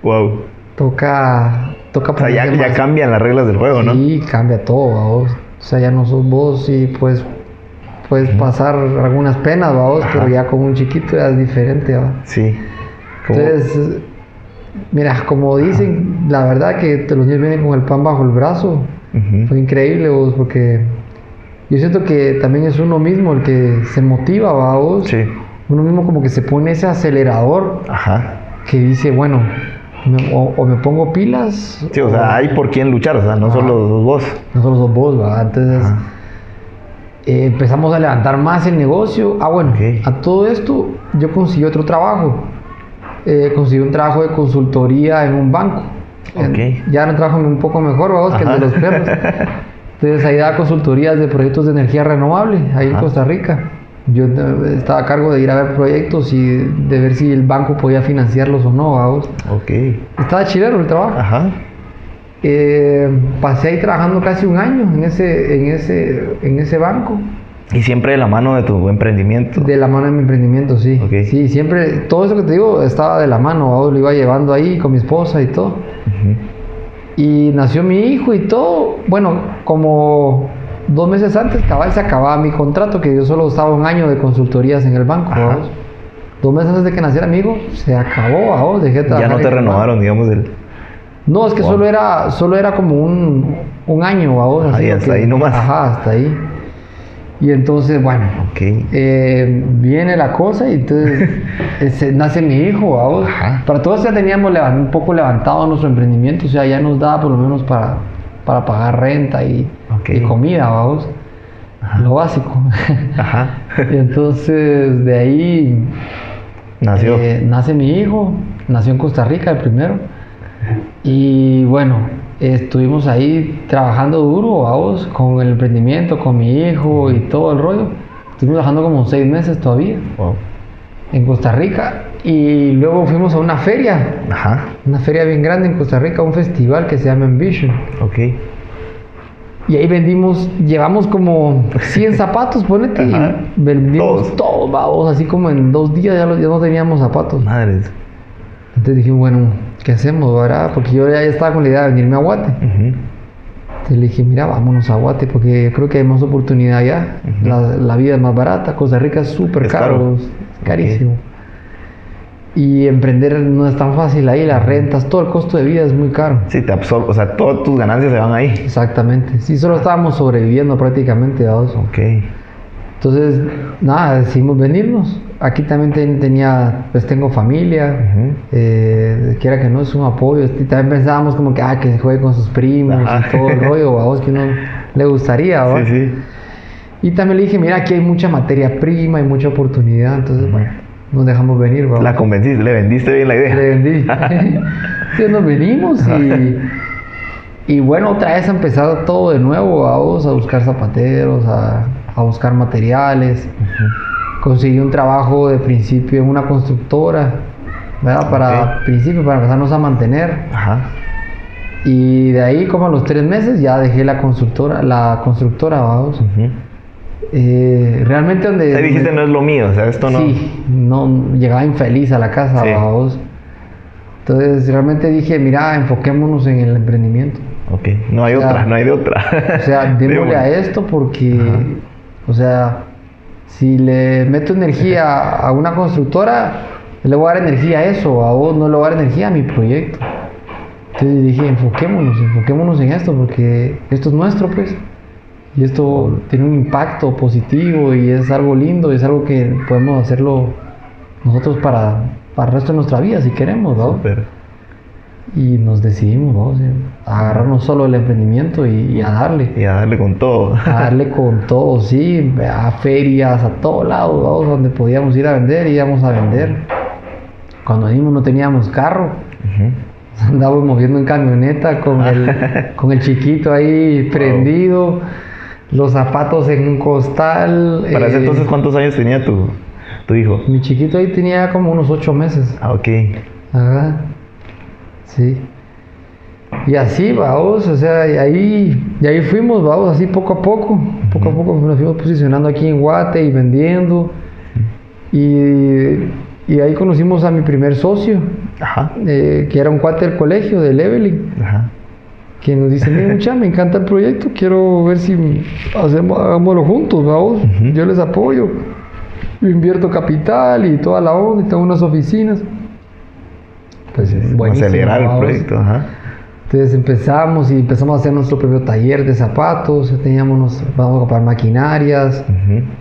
wow. toca, toca O sea, ya, ya cambian las reglas del juego, ¿no? Sí, cambia todo, vamos. O sea, ya no sos vos y pues puedes pasar algunas penas, vamos, Ajá. pero ya con un chiquito ya es diferente, ¿va? Sí. Como- Entonces, mira, como dicen, la verdad que los niños vienen con el pan bajo el brazo. Ujú. Fue increíble, vos, porque yo siento que también es uno mismo el que se motiva, ¿va, vos? Sí. Uno mismo como que se pone ese acelerador Ajá. que dice, bueno, me- o, o me pongo pilas. Sí, o sea, hay por quién luchar, o sea, no Ajá. solo sos vos. No solo sos vos, ¿va? Entonces Ajá. Eh, empezamos a levantar más el negocio. Ah, bueno, Ok. a todo esto yo conseguí otro trabajo. Eh, conseguí un trabajo de consultoría en un banco. Ok. Eh, Ya era un trabajo un poco mejor, vamos, que el de los perros. Entonces ahí daba consultorías de proyectos de energía renovable, ahí en. Costa Rica. Yo eh, estaba a cargo de ir a ver proyectos y de ver si el banco podía financiarlos o no, vamos. Ok. Estaba chileno el trabajo. Ajá. Eh, pasé ahí trabajando casi un año en ese, en ese, en ese banco. Y siempre de la mano de tu emprendimiento. De la mano de mi emprendimiento, sí. Ok. Sí, siempre, todo eso que te digo estaba de la mano, lo iba llevando ahí con mi esposa y todo. Ujú. Y nació mi hijo y todo. Bueno, como dos meses antes, cabal se acababa mi contrato, que yo solo estaba un año de consultorías en el banco. Dos meses antes de que naciera mi hijo, se acabó, ¿va? dejé de Ya no te renovaron, digamos, el... No, es que Wow. solo era solo era como un, un año, así, y hasta porque- ahí nomás. Ajá, hasta ahí. Y entonces, bueno, eh, viene la cosa y entonces nace mi hijo, vamos. Ajá. Para todos ya teníamos un poco levantado nuestro emprendimiento, o sea, ya nos daba por lo menos para, para pagar renta y comida, vamos. Lo básico. Ajá. y entonces de ahí Nació. eh, nace mi hijo, nació en Costa Rica el primero. Y bueno, estuvimos ahí trabajando duro, vamos, con el emprendimiento, con mi hijo y todo el rollo. Estuvimos trabajando como seis meses todavía Wow. en Costa Rica. Y luego fuimos a una feria, Ajá. una feria bien grande en Costa Rica, un festival que se llama Envision. Ok. Y ahí vendimos, llevamos como 100 zapatos, ponete, Ajá. y vendimos Todos. todos, vamos, así como en dos días ya, los- ya no teníamos zapatos. Madres. Entonces dijimos, bueno, ¿qué hacemos, verdad? Porque yo ya estaba con la idea de venirme a Guate. Ujú. Entonces le dije, mira, vámonos a Guate porque creo que hay más oportunidad allá. La, la vida es más barata. Costa Rica es súper caro, caro. es carísimo. Y emprender no es tan fácil ahí, las rentas, todo el costo de vida es muy caro. Sí, te absorbe, o sea, todas tus ganancias se van ahí. Exactamente. Sí, solo estábamos sobreviviendo prácticamente, ¿verdad? Ok. Entonces, nada, decidimos venirnos. Aquí también ten- tenía, pues tengo familia, Ujú. eh, quiera que no es un apoyo. Y también pensábamos como que, ah, que juegue con sus primos Ajá. y todo el rollo, a vos que uno le gustaría, ¿va? Sí, sí. Y también le dije, mira, aquí hay mucha materia prima y mucha oportunidad, entonces, bueno, nos dejamos venir, ¿va? La convenciste, le vendiste bien la idea. Le vendí. Entonces nos venimos y, y bueno, otra vez ha empezado todo de nuevo, vamos a buscar zapateros, a, a buscar materiales. Conseguí un trabajo de principio en una constructora, ¿verdad? Para principio, para empezarnos a mantener. Ajá. Y de ahí, como a los tres meses, ya dejé la constructora, la constructora, vamos. Eh, realmente donde... Te dijiste, no es lo mío, o sea, esto no. Sí, no, llegaba infeliz a la casa, Sí. vamos. Entonces realmente dije, mira, enfoquémonos en el emprendimiento. Ok, no hay O sea, otra, no hay de otra. O sea, démosle a esto porque, o sea, si le meto energía a una constructora, le voy a dar energía a eso, a vos no le voy a dar energía a mi proyecto. Entonces dije, enfoquémonos, enfoquémonos en esto porque esto es nuestro, pues. Y esto tiene un impacto positivo y es algo lindo, y es algo que podemos hacerlo nosotros para, para el resto de nuestra vida si queremos, ¿no? Y nos decidimos, vamos, a agarrarnos solo el emprendimiento y, y a darle. Y a darle con todo. A darle con todo, sí, a ferias, a todos lados, vamos, donde podíamos ir a vender, íbamos a vender. Cuando venimos no teníamos carro, Ujú. andábamos moviendo en camioneta con el, con el chiquito ahí prendido, los zapatos en un costal. Para ese eh, entonces, ¿cuántos años tenía tu, tu hijo? Mi chiquito ahí tenía como unos ocho meses. Ah, ok. Ajá. Sí. Y así, vamos, o sea, y ahí, y ahí fuimos, vamos, así poco a poco, poco a poco nos fuimos posicionando aquí en Guate y vendiendo. Y, y ahí conocimos a mi primer socio, Ajá. eh, que era un cuate del colegio, de Leveling, Ajá. que nos dice, mira, mucha, me encanta el proyecto, quiero ver si hacemos, hagámoslo juntos, vamos, yo les apoyo. Yo invierto capital y toda la onda, y tengo unas oficinas. Pues buenísimo, Acelerar el proyecto, ajá. Entonces empezamos y empezamos a hacer nuestro propio taller de zapatos, teníamos, vamos a comprar maquinarias,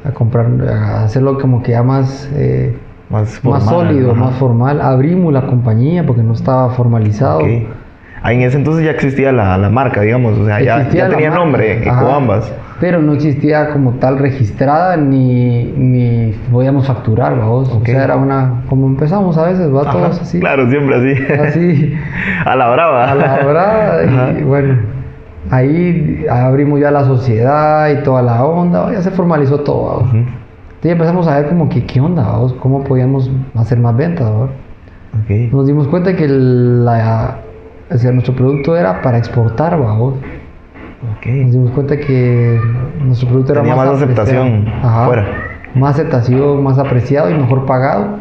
a comprar, a hacerlo como que ya más, eh, Más, más formal, sólido, ajá. más formal. Abrimos la compañía porque no estaba formalizado. Ok. Ah, en ese entonces ya existía la, la marca, digamos, o sea, ya, ya tenía marca, nombre, Ecoambas. Pero no existía como tal registrada ni, ni podíamos facturar, vamos. Ok. O sea, era una, como empezamos a veces, va todos así. Claro, siempre así. Así. a la brava. a la hora Ajá. y bueno ahí abrimos ya la sociedad y toda la onda ya se formalizó todo ¿vamos? Ujú. Entonces empezamos a ver como que qué onda ¿vamos? cómo podíamos hacer más ventas ¿vamos? Ok. nos dimos cuenta que la, o sea, nuestro producto era para exportar ¿vamos? Ok. nos dimos cuenta que nuestro producto era Tenía más, más aceptación. Ajá. afuera. más aceptación más apreciado y mejor pagado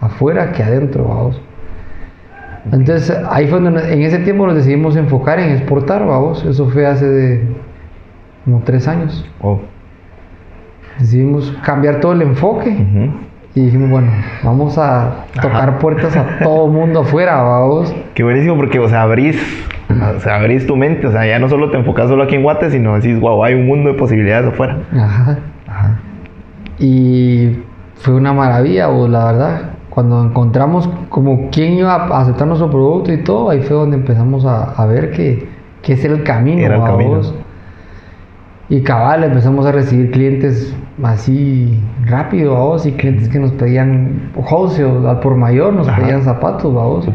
afuera que adentro vamos entonces ahí fue donde en ese tiempo nos decidimos enfocar en exportar vamos eso fue hace de como tres años Oh. decidimos cambiar todo el enfoque Ujú. Y dijimos bueno vamos a tocar puertas a todo mundo afuera vamos Qué buenísimo porque, o sea, abrís, o sea, abrís tu mente, o sea, ya no solo te enfocas solo aquí en Guate, sino decís, wow, hay un mundo de posibilidades afuera. Ajá. Ajá. Y fue una maravilla, vos, la verdad. Cuando encontramos como quién iba a aceptar nuestro producto y todo, ahí fue donde empezamos a, a ver que, que era el camino. Era el ¿va camino. Y cabal, empezamos a recibir clientes así rápido, vamos, y clientes que nos pedían wholesale, al por mayor, nos Ajá. pedían zapatos, vamos.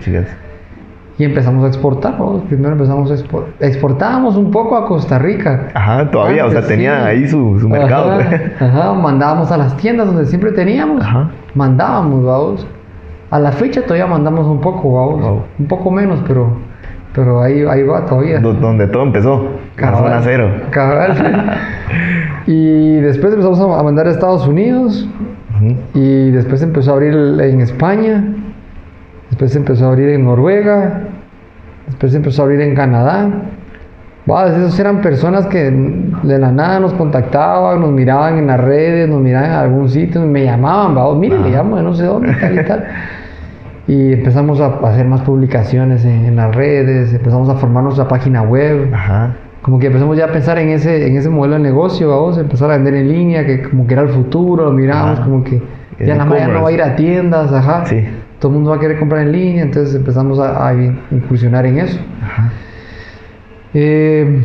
Y empezamos a exportar, vamos. Primero empezamos a exportar. Exportábamos un poco a Costa Rica. Ajá, todavía, o sea, tenía sí. ahí su, su mercado. Ajá, ajá, mandábamos a las tiendas donde siempre teníamos. Ajá. Mandábamos, vamos. A la fecha todavía mandamos un poco, vamos. Wow. Un poco menos, pero, pero ahí, ahí va todavía. Do- donde todo empezó, la Cabal. zona cero. Cabal. y después empezamos a mandar a Estados Unidos. Y después empezó a abrir en España. Después empezó a abrir en Noruega. Después empezó a abrir en Canadá. Va, esos eran personas que de la nada nos contactaban, nos miraban en las redes, nos miraban en algún sitio, me llamaban, va, mire, le llamo de no sé dónde, tal y tal. Y empezamos a hacer más publicaciones en, en las redes, empezamos a formar nuestra página web Ajá. como que empezamos ya a pensar en ese, en ese modelo de negocio, vamos empezar a vender en línea, que como que era el futuro, lo miramos Ajá. como que ya la mayoría no va a ir a tiendas, ajá. Sí. Todo el mundo va a querer comprar en línea, entonces empezamos a, a incursionar en eso. Ajá. Eh,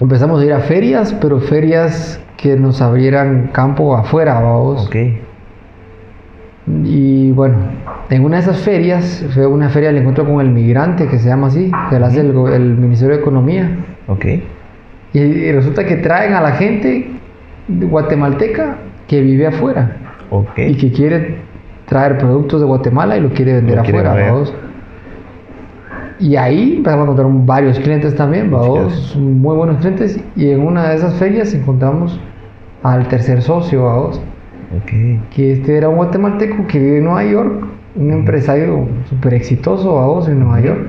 empezamos a ir a ferias, pero ferias que nos abrieran campo afuera, vamos. Ok. Y bueno, en una de esas ferias, fue una feria del encuentro con el migrante, que se llama así, que la hace el, Ministerio de Economía. Ok. Y, y resulta que traen a la gente guatemalteca que vive afuera Ok. y que quiere traer productos de Guatemala y lo quiere vender Lo quiere afuera, vamos. Y ahí empezamos a encontrar varios clientes también, muy buenos clientes. Y en una de esas ferias encontramos al tercer socio, vamos, Ok. que este era un guatemalteco que vive en Nueva York, un empresario súper exitoso, vamos, en Nueva York.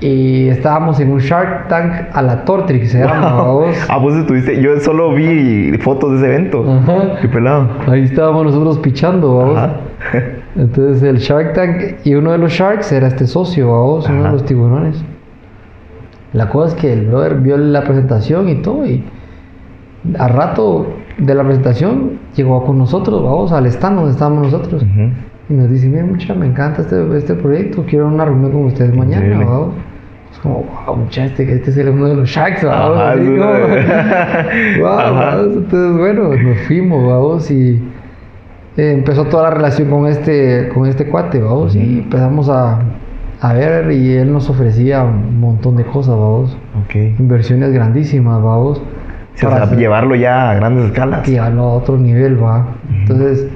Y estábamos en un Shark Tank a la Tortrix, se llama, vamos. Ah, vos estuviste. Yo solo vi fotos de ese evento. Ajá. Qué pelado. Ahí estábamos nosotros pichando, vamos. Ajá. Entonces el Shark Tank y uno de los Sharks era este socio, vamos, uno de los tiburones. La cosa es que el brother vio la presentación y todo y al rato de la presentación llegó con nosotros, vamos, al stand donde estábamos nosotros. Y nos dice, mira mucha, me encanta este, este proyecto, quiero una reunión con ustedes mañana, vamos. Es como, wow, mucha, este, este es el uno de los Sharks, vamos. Ajá, así como, wow, Ajá. vamos. Entonces, bueno, nos fuimos, vamos, y eh, empezó toda la relación con este, con este cuate, vamos, y empezamos a, a ver, y él nos ofrecía un montón de cosas, vamos, Ok. inversiones grandísimas, vamos. Sí, o sea, llevarlo ya a grandes escalas. llevarlo a otro nivel, va. Entonces,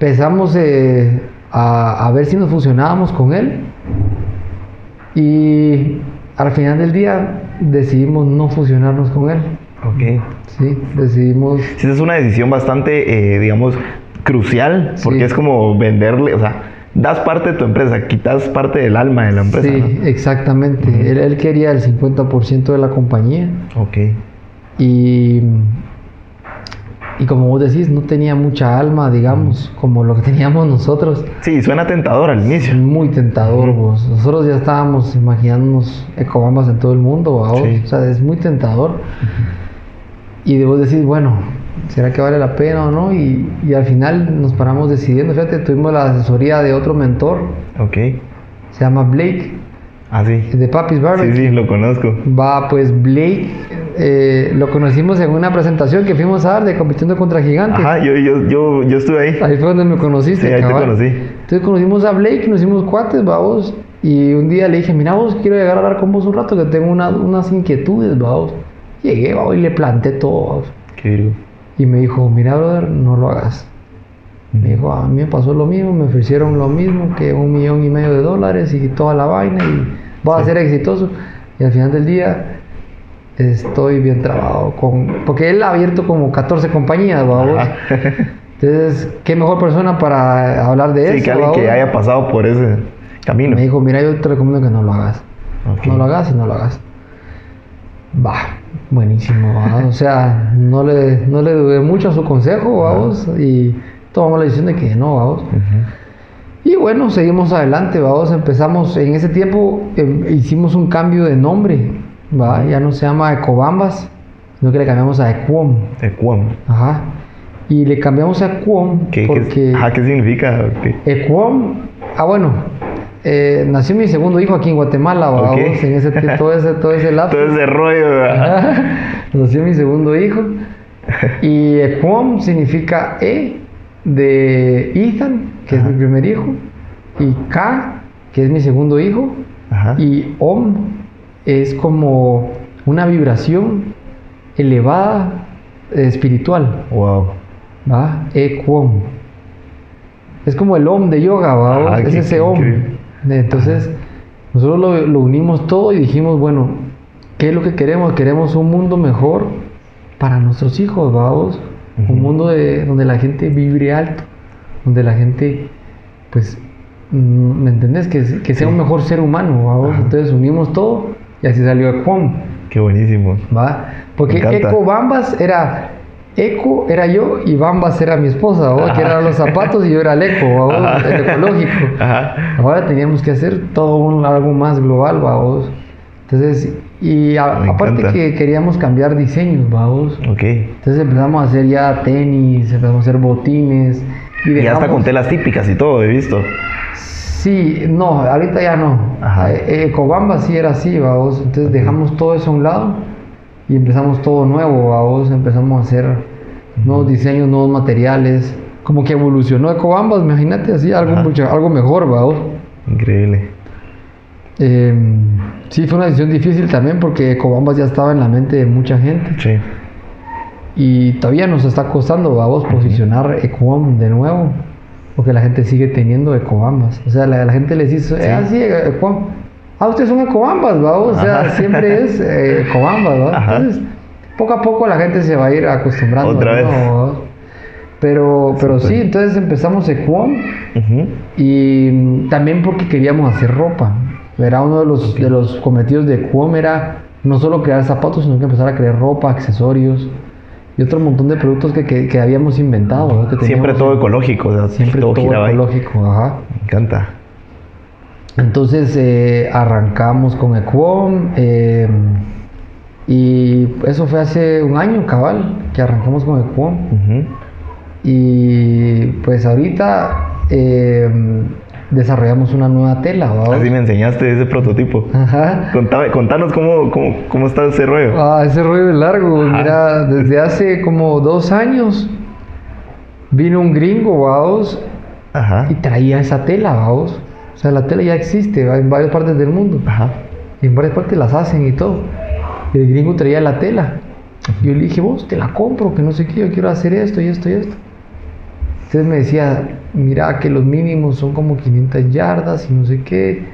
empezamos eh, a, a ver si nos fusionábamos con él. Y al final del día decidimos no fusionarnos con él. Ok. Sí, decidimos. Sí, esa es una decisión bastante, eh, digamos, crucial, porque Sí. es como venderle, o sea, das parte de tu empresa, quitas parte del alma de la empresa. Sí, exactamente. él, él quería el 50% de la compañía. Ok. Y, y como vos decís, no tenía mucha alma, digamos, como lo que teníamos nosotros. Sí, suena tentador al inicio. Muy tentador, vos. Nosotros ya estábamos imaginándonos ecobambas en todo el mundo. Sí. O sea, es muy tentador. Y vos decís, bueno, ¿será que vale la pena o no? Y, y al final nos paramos decidiendo. Fíjate, tuvimos la asesoría de otro mentor, Ok. se llama Blake, Ah, sí. de Papi's Barbecue. Sí, sí, lo conozco. Va, pues Blake, eh, lo conocimos en una presentación que fuimos a dar de compitiendo contra gigantes. Ajá, yo, yo, yo, yo estuve ahí. Ahí fue donde me conociste. Sí, ahí te conocí. Entonces conocimos a Blake, nos hicimos cuates, vamos. Y un día le dije, mira vos, quiero llegar a hablar con vos un rato, que tengo una- unas inquietudes, vamos. Llegué, vamos, y le planté todo, vamos. Qué virgo. Y me dijo, mira, brother, no lo hagas. Me dijo, a mí me pasó lo mismo, me ofrecieron lo mismo, que un millón y medio de dólares y toda la vaina, y vas a ser exitoso. Y al final del día, estoy bien trabado. Con, porque él ha abierto como 14 compañías, vamos. Entonces, qué mejor persona para hablar de Sí, eso. que alguien que haya pasado por ese camino. Me dijo, mira, yo te recomiendo que no lo hagas. Ok. No lo hagas y no lo hagas. Va, buenísimo. O sea, no le, no le dudé mucho a su consejo, vamos, y tomamos la decisión de que no, vamos. Ujú. Y bueno, seguimos adelante, vamos, empezamos, en ese tiempo em, hicimos un cambio de nombre, ¿va? Ya no se llama Ecobambas, sino que le cambiamos a Equom, Ecuam. ajá. Y le cambiamos a Equom ¿Qué, qué- porque... ajá, ¿qué significa? Ok. Ecuom, ah bueno, eh, nació mi segundo hijo aquí en Guatemala, vamos, Ok. en ese todo ese, todo ese lapso. Todo ese rollo. ¿verdad? nació mi segundo hijo. Y Ecuom significa E de Ethan, que es mi primer hijo, y K, que es mi segundo hijo, Ajá. y Om es como una vibración elevada eh, espiritual. Wow. ¿va? Equom. Es como el Om de yoga, ¿va? Ajá, es qué- ese qué Om. Entonces, nosotros lo, lo unimos todo y dijimos, bueno, ¿qué es lo que queremos? Queremos un mundo mejor para nuestros hijos, vamos. Ujú. Un mundo de, donde la gente vibre alto, donde la gente, pues, mm, ¿me entendés? Que, que sea un mejor ser humano. Entonces unimos todo y así salió Equom. Qué buenísimo. ¿va? Porque. Eco Bambas era Eco era yo y Bambas era mi esposa, ¿va? que eran los zapatos y yo era el eco. Ajá. el ecológico. Ajá. Ahora teníamos que hacer todo un, algo más global, ¿va? Entonces Y a- aparte encanta. que queríamos cambiar diseños, vamos. Ok. Entonces empezamos a hacer ya tenis, empezamos a hacer botines. Y, Y ya está dejamos- con telas típicas y todo, he visto. Sí, no, ahorita ya no. Ajá. Eh, Ecobamba sí era así, vamos. Entonces dejamos todo eso a un lado y empezamos todo nuevo, vamos. Empezamos a hacer nuevos diseños, nuevos materiales. Como que evolucionó Ecobamba, imagínate así, algo, mucho- algo mejor, vamos. Increíble. Eh, sí, fue una decisión difícil también porque Ecobambas ya estaba en la mente de mucha gente. Sí. Y todavía nos está costando, vamos, posicionar Ecobam de nuevo. Porque la gente sigue teniendo Ecobambas. O sea, la, la gente les dice, eh, ah, sí, Ecobam. Ah, ustedes son Ecobambas, vamos. O sea, Ajá. siempre es eh, Ecobambas, ¿va? Ajá. Entonces, poco a poco la gente se va a ir acostumbrando. Otra vez. ¿no? ¿va? Pero, pero sí, entonces empezamos Ecobam. Ujú. Y mm, también porque queríamos hacer ropa. Era uno de los, de los cometidos de Cuom era no solo crear zapatos, sino que empezar a crear ropa, accesorios y otro montón de productos que, que- que habíamos inventado. ¿no? Que Siempre todo ecológico, o sea, Siempre todo ecológico, ajá. Me encanta. Entonces eh, arrancamos con Equom eh, y eso fue hace un año, cabal, que arrancamos con Equom. Ujú. Y pues ahorita eh, desarrollamos una nueva tela. ¿va? Así me enseñaste ese prototipo. Ajá. Contame- contanos cómo, cómo, cómo está ese rollo. Ah, ese rollo es largo. Ajá. Mira, desde hace como dos años vino un gringo, vaos, Ajá. y traía esa tela, vaos. O sea, la tela ya existe ¿va? en varias partes del mundo. Ajá. Y en varias partes las hacen y todo. Y el gringo traía la tela. Yo le dije, vos, te la compro, que no sé qué, yo quiero hacer esto y esto y esto. Entonces me decía, mira que los mínimos son como 500 yardas y no sé qué.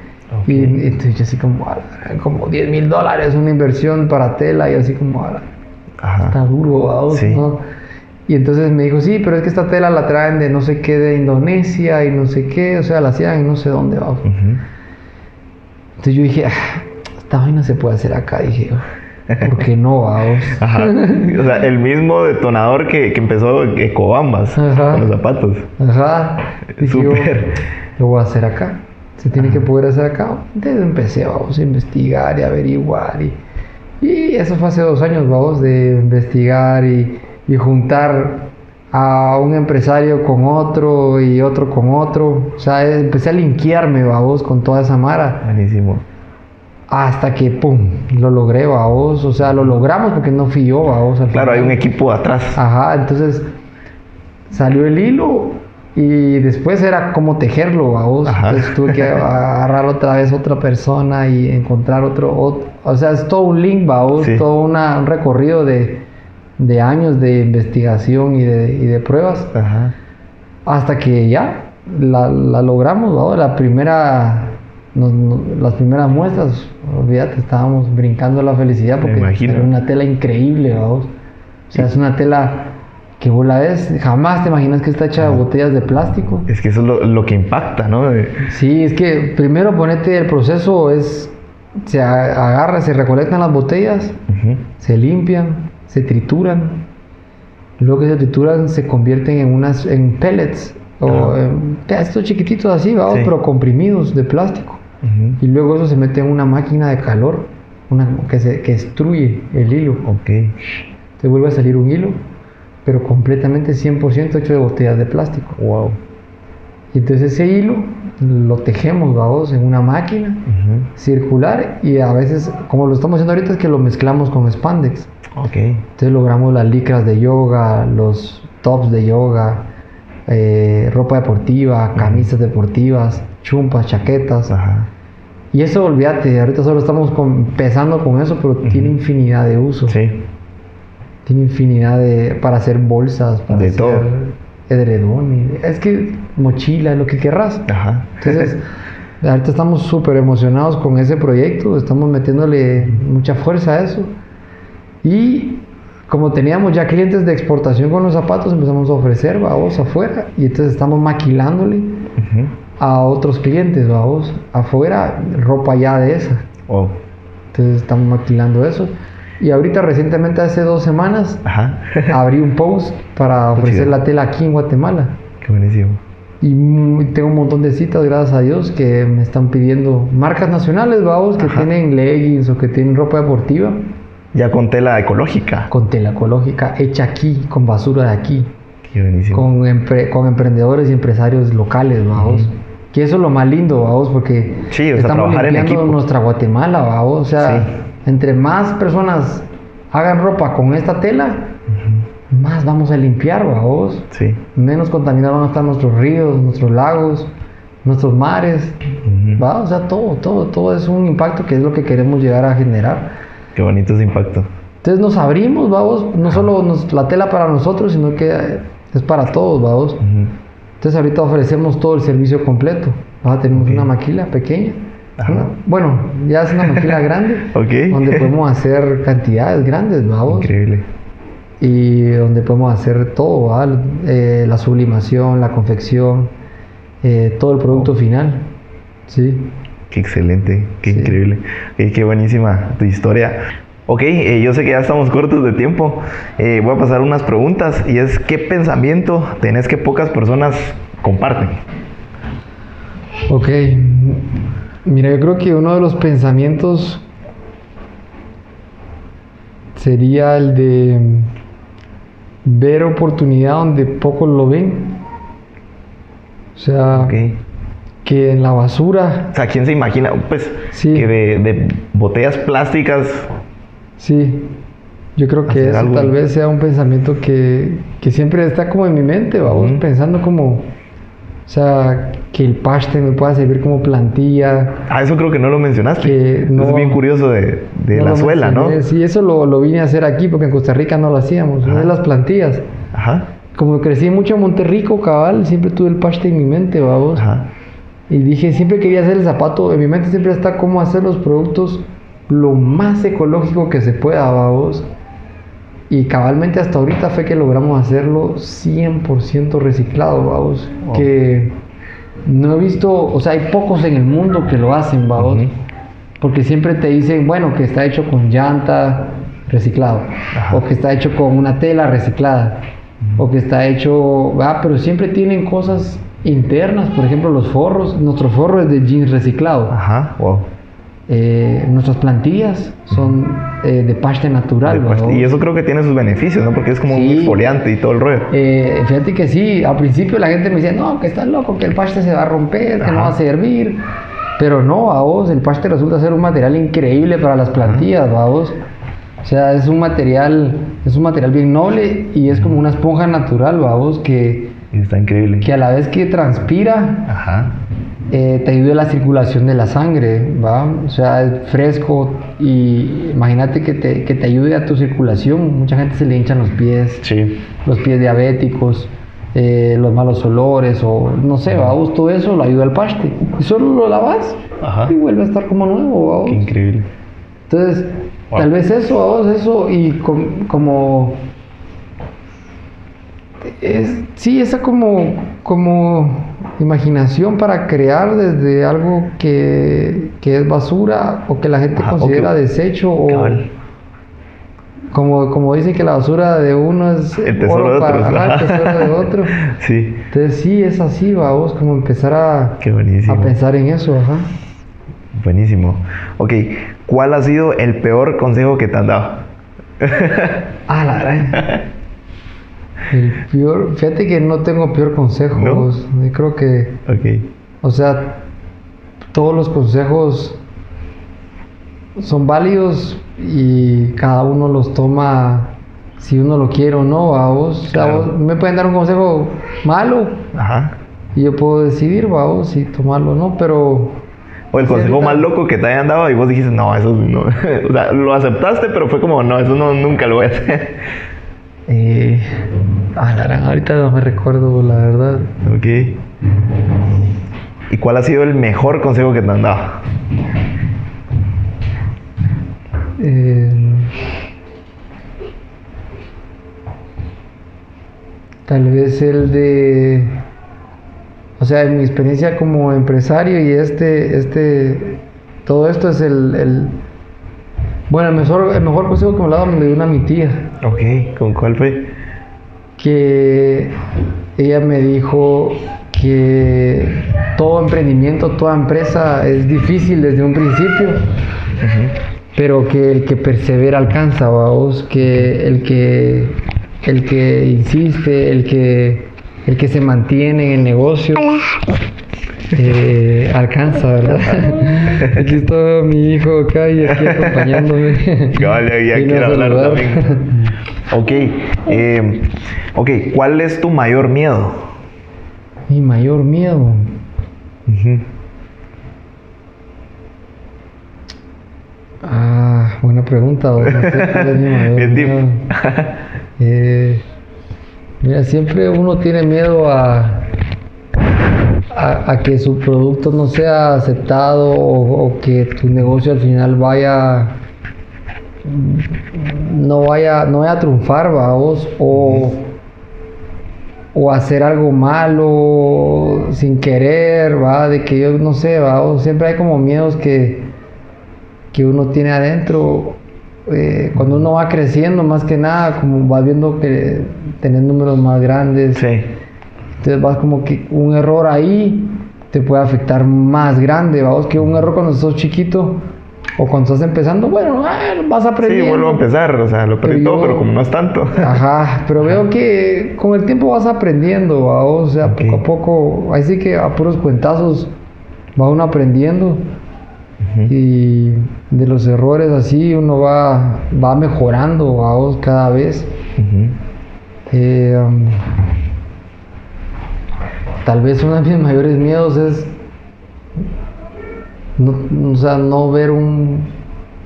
Y entonces yo así como, "Ah, como 10 mil dólares una inversión para tela y así como, "Ah, está Ajá. duro, vamos, Sí. ¿no?". Y entonces me dijo, sí, pero es que esta tela la traen de no sé qué, de Indonesia y no sé qué, o sea, la hacían en no sé dónde, vamos. Ujú. Entonces yo dije, "Ah, esta vaina se puede hacer acá, dije yo. ¿Por qué no, vamos? Ajá. O sea, el mismo detonador que, que empezó Ecobambas con los zapatos. Ajá. Súper. lo voy a hacer acá. Se tiene que poder hacer acá. Entonces empecé, vamos, a investigar y averiguar. Y, y eso fue hace dos años, vamos, de investigar y, y juntar a un empresario con otro y otro con otro. O sea, empecé a linkearme, vamos, con toda esa mara. Buenísimo. Hasta que, pum, lo logré, vamos. O sea, lo logramos porque no fui yo, vamos. al Claro, hay un equipo atrás. Ajá, entonces salió el hilo y después era como tejerlo, vamos. Ajá. Entonces tuve que agarrar otra vez otra persona y encontrar otro, ot- o sea, es todo un link, vamos, Sí. todo una- un recorrido de, de años de investigación y de, y de pruebas Ajá. hasta que ya la, la logramos, vamos. La primera, nos- nos- las primeras muestras, olvídate, estábamos brincando la felicidad porque era una tela increíble, vamos. O sea, es una tela que vos la ves, jamás te imaginas que está hecha de botellas de plástico. Es que eso es lo, lo que impacta, ¿no? Sí, es que primero ponete el proceso es, se agarra, se recolectan las botellas, se limpian, se trituran, luego que se trituran se convierten en unas, en pellets o en pedacitos chiquititos así, Sí. pero comprimidos de plástico. Ujú. Y luego eso se mete en una máquina de calor, una que se que extruye el hilo. Ok. Te vuelve a salir un hilo, pero completamente 100% hecho de botellas de plástico. Wow. Y entonces ese hilo lo tejemos, vamos, en una máquina Ujú. circular y a veces, como lo estamos haciendo ahorita, es que lo mezclamos con spandex. Ok. Entonces logramos las licras de yoga, los tops de yoga, eh, ropa deportiva, camisas deportivas, chumpas, chaquetas. Ajá. Y eso, olvídate, ahorita solo estamos con- empezando con eso, pero tiene infinidad de usos. Sí. Tiene infinidad de... para hacer bolsas, para De hacer todo. es que mochila, lo que querrás. Ajá. Entonces, ahorita estamos súper emocionados con ese proyecto, estamos metiéndole mucha fuerza a eso. Y como teníamos ya clientes de exportación con los zapatos, empezamos a ofrecer, vamos, afuera. Y entonces estamos maquilándole Ujú. A otros clientes, vamos, afuera, ropa ya de esa. Wow. Entonces estamos maquilando eso. Y ahorita recientemente, hace dos semanas, Ajá. abrí un post para ofrecer chido. la tela aquí en Guatemala. Qué buenísimo. Y mm, tengo un montón de citas, gracias a Dios, que me están pidiendo marcas nacionales, vamos, que Ajá. tienen leggings o que tienen ropa deportiva Ya con tela ecológica. con tela ecológica hecha aquí, con basura de aquí, Qué buenísimo. con, empre- con emprendedores y empresarios locales, vamos. Ujú. Que eso es lo más lindo, vamos, porque Sí, o sea, estamos en limpiando equipo. nuestra Guatemala, vamos. O sea, Sí. entre más personas hagan ropa con esta tela, más vamos a limpiar, vamos. Sí. Menos contaminados van a estar nuestros ríos, nuestros lagos, nuestros mares. Ujú. ¿va? O sea, todo, todo, todo es un impacto que es lo que queremos llegar a generar. Qué bonito ese impacto. Entonces nos abrimos, vamos, no solo nos- la tela para nosotros, sino que es para todos, vamos. Ujú. Entonces ahorita ofrecemos todo el servicio completo. ¿va? Tenemos una maquila pequeña. Ajá. una- bueno, ya es una maquila grande. Ok. Donde podemos hacer cantidades grandes, vamos. Increíble. Y donde podemos hacer todo. Eh, la sublimación, la confección, eh, todo el producto final. Sí. Qué excelente, qué Sí. increíble. Qué buenísima tu historia. Ok, eh, yo sé que ya estamos cortos de tiempo. Eh, voy a pasar unas preguntas y es ¿qué pensamiento tenés que pocas personas comparten? Ok. Mira, yo creo que uno de los pensamientos sería el de ver oportunidad donde pocos lo ven. O sea, que en la basura, O sea, ¿quién se imagina? Pues Sí. que de, de botellas plásticas. Sí. Yo creo que eso algo. tal vez sea un pensamiento que, que siempre está como en mi mente, vamos, Ujú. pensando como, o sea, que el paste me pueda servir como plantilla. Ah, eso creo que no lo mencionaste. Que no- es bien curioso de, de No la suela, ¿no? mencioné. Sí, eso lo, lo vine a hacer aquí porque en Costa Rica no lo hacíamos, Ajá. de las plantillas. Ajá. Como crecí mucho en Monterrico, cabal, siempre tuve el paste en mi mente, vamos. Ajá. Y dije, siempre quería hacer el zapato, en mi mente siempre está cómo hacer los productos lo más ecológico que se pueda, vamos. Y cabalmente hasta ahorita fue que logramos hacerlo 100% reciclado, vamos. Wow. Que no he visto, o sea, hay pocos en el mundo que lo hacen, vamos. Porque siempre te dicen, bueno, que está hecho con llanta reciclado, Ajá. o que está hecho con una tela reciclada, o que está hecho, ah, pero siempre tienen cosas internas, por ejemplo, los forros, nuestro forro es de jeans reciclado, Ajá. Wow. Eh, nuestras plantillas son eh, de paste natural, De ¿verdad? Y eso creo que tiene sus beneficios, ¿no? Porque es como un Sí. exfoliante y todo el rollo. Eh, fíjate que sí, al principio la gente me decía, no, que estás loco, que el paste se va a romper, que no Ajá. va a servir. Pero no, a vos, el paste resulta ser un material increíble para las plantillas, a vos. O sea, es un material, es un material bien noble y es como una esponja natural, vos, que, está increíble. que a la vez que transpira, Ajá. Eh, te ayuda a la circulación de la sangre, ¿va? O sea, es fresco y imagínate que te, que te ayude a tu circulación. Mucha gente se le hinchan los pies Sí. los pies diabéticos, eh, los malos olores o no sé, vamos, todo eso lo ayuda al paste. Y solo lo lavas Ajá. y vuelve a estar como nuevo, vamos. Qué increíble. Entonces, Wow. tal vez eso, vamos, eso y com- como... Es, sí, esa como, como imaginación para crear desde algo que, que es basura o que la gente Ajá, considera desecho o... Cabal. Como, como dicen que la basura de uno es El tesoro oro de para otros. el tesoro de otro. Sí. Entonces sí, es así, vamos, como empezar a, a pensar en eso, ajá. Buenísimo. Ok, ¿cuál ha sido el peor consejo que te han dado? Ah, la verdad. El peor, fíjate que no tengo peor consejos. Yo creo que, Ok. o sea, todos los consejos son válidos y cada uno los toma si uno lo quiere o no, Claro. vos me pueden dar un consejo malo Ajá. y yo puedo decidir, vamos, si tomarlo o no, pero O el consejo más loco que te hayan dado y vos dijiste, no, eso no. o sea, lo aceptaste, pero fue como, no, eso no, nunca lo voy a hacer. Eh, ah, la ahorita no me recuerdo, la verdad. ok. ¿Y cuál ha sido el mejor consejo que te han dado? Eh, tal vez el de. O sea, en mi experiencia como empresario y este. este todo esto es el. el- bueno, el mejor, el mejor consejo que me lo ha dado me lo dio una mi tía. Ok, ¿con cuál fue? que ella me dijo que todo emprendimiento, toda empresa es difícil desde un principio, pero que el que persevera alcanza, vamos, que el que el que insiste, el que el que se mantiene en el negocio. Eh, alcanza, ¿verdad? aquí está mi hijo acá y aquí acompañándome. Vale, ya quiero hablar también. Ok, eh, ok, ¿cuál es tu mayor miedo? Mi mayor miedo. Ah, buena pregunta. no sé cuál es mi mayor miedo. Eh, mira, siempre uno tiene miedo a, a, a que su producto no sea aceptado o, que tu negocio al final vaya no vaya no vaya a triunfar vamos o o hacer algo malo sin querer va de que yo no sé va siempre hay como miedos que que uno tiene adentro eh, cuando uno va creciendo más que nada como vas viendo que tenés números más grandes Sí, entonces vas como que un error ahí te puede afectar más grande, vamos que un error cuando sos chiquito o cuando estás empezando, bueno, vas sí, aprendiendo. vuelvo a empezar, o sea, lo perdí Pero todo, yo- pero como no es tanto. Ajá, pero veo que con el tiempo vas aprendiendo, vamos, o sea, poco a poco, ahí sí que a puros cuentazos va uno aprendiendo. Y de los errores así uno va, va mejorando, vamos, cada vez. Eh, um, tal vez uno de mis mayores miedos es no, o sea, no ver un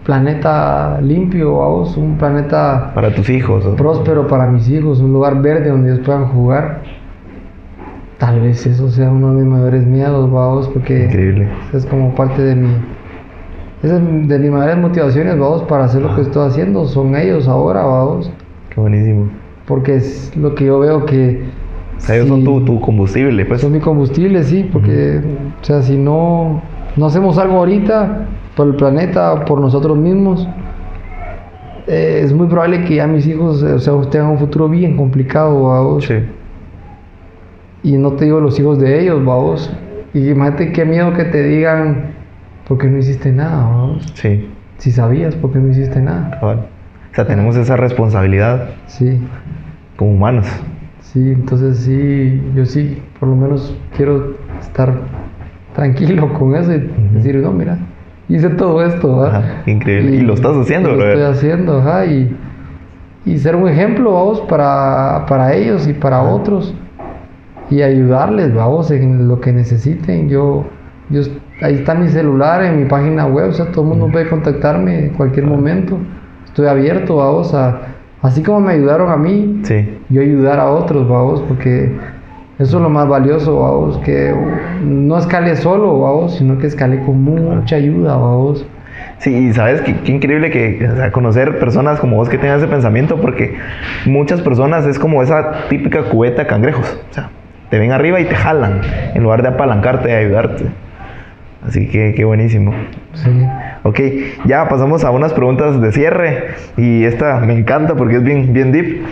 planeta limpio, vamos, un planeta Para tus hijos. o- próspero para mis hijos, un lugar verde donde ellos puedan jugar. Tal vez eso sea uno de mis mayores miedos, vamos, porque Increíble. es como parte de mi esa es de mis mayores motivaciones, vamos, para hacer lo que estoy haciendo, son ellos ahora, vamos. Qué buenísimo. Porque es lo que yo veo que... O sea, ellos son si- tu, tu combustible, pues. Son mi combustible, sí, porque, o sea, si no, no hacemos algo ahorita por el planeta, por nosotros mismos, eh, es muy probable que ya mis hijos, eh, o sea, tengan un futuro bien complicado, vamos. Sí. Y no te digo los hijos de ellos, vamos. Y imagínate qué miedo que te digan, ¿por qué no hiciste nada, vamos? Sí. Si sabías, ¿por qué no hiciste nada? cabal. O sea, tenemos esa responsabilidad Sí. como humanos. Sí, entonces sí, yo sí, por lo menos quiero estar tranquilo con eso y decir, no, mira, hice todo esto. Ajá, increíble. Y lo estás haciendo, Lo estoy haciendo, ajá, y, y ser un ejemplo, vamos, para, para ellos y para otros. Y ayudarles, vamos, en lo que necesiten. Yo, yo, ahí está mi celular, en mi página web, o sea, todo el mundo puede contactarme en cualquier momento. Estoy abierto, vamos, a, así como me ayudaron a mí, Sí. yo ayudar a otros, vamos, porque eso es lo más valioso, vamos, que no escale solo, vamos, sino que escale con mucha ayuda, vamos. Sí, y sabes qué, qué increíble que o sea, conocer personas como vos que tengan ese pensamiento, porque muchas personas es como esa típica cubeta de cangrejos. O sea, te ven arriba y te jalan, en lugar de apalancarte y ayudarte. Así que qué buenísimo. Sí. Ok, ya pasamos a unas preguntas de cierre y esta me encanta porque es bien, bien deep.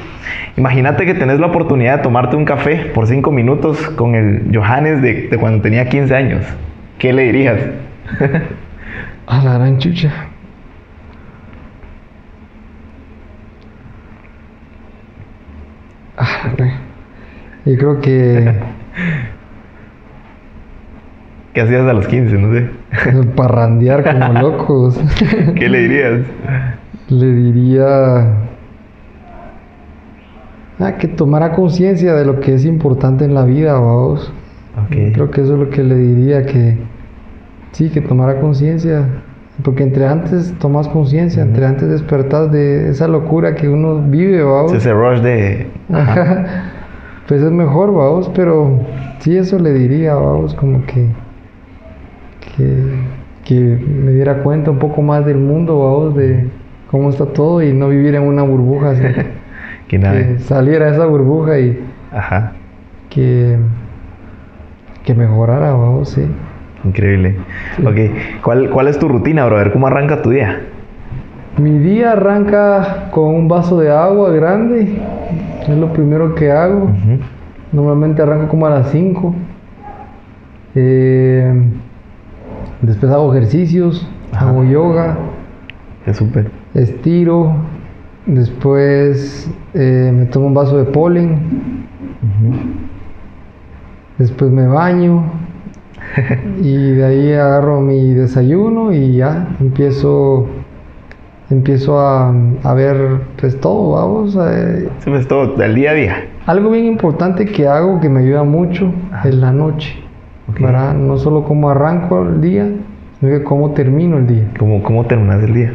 Imagínate que tenés la oportunidad de tomarte un café por 5 minutos con el Johannes de, de cuando tenía 15 años. ¿Qué le dirías? A la gran chucha. Ah. Yo creo que ¿Qué hacías a los 15? No sé. parrandear como locos. ¿Qué le dirías? Le diría ah, que tomara conciencia de lo que es importante en la vida, vamos. Ok. Creo que eso es lo que le diría, que sí, que tomara conciencia. Porque entre antes tomas conciencia, entre antes despertas de esa locura que uno vive, vamos. Es ese rush de... Ajá. Pues es mejor, vamos, pero sí, eso le diría, vamos, como que, que, que me diera cuenta un poco más del mundo, vamos, de cómo está todo y no vivir en una burbuja, así, Que nada. que saliera de esa burbuja y Ajá. que, que mejorara, vamos, sí. Increíble. Ok. ¿Cuál, ¿Cuál es tu rutina, brother? ¿Cómo arranca tu día? Mi día arranca con un vaso de agua grande, es lo primero que hago. Normalmente arranco como a las 5 Eh, después hago ejercicios, Ajá. hago yoga, súper. estiro. Después eh, me tomo un vaso de polen. Después me baño. y de ahí agarro mi desayuno y ya empiezo empiezo a, a ver pues todo, vamos. eh, Sí, pues todo, del día a día. algo bien importante que hago que me ayuda mucho es la noche. ¿Verdad? No solo cómo arranco el día, sino que cómo termino el día. ¿Cómo, cómo terminas el día?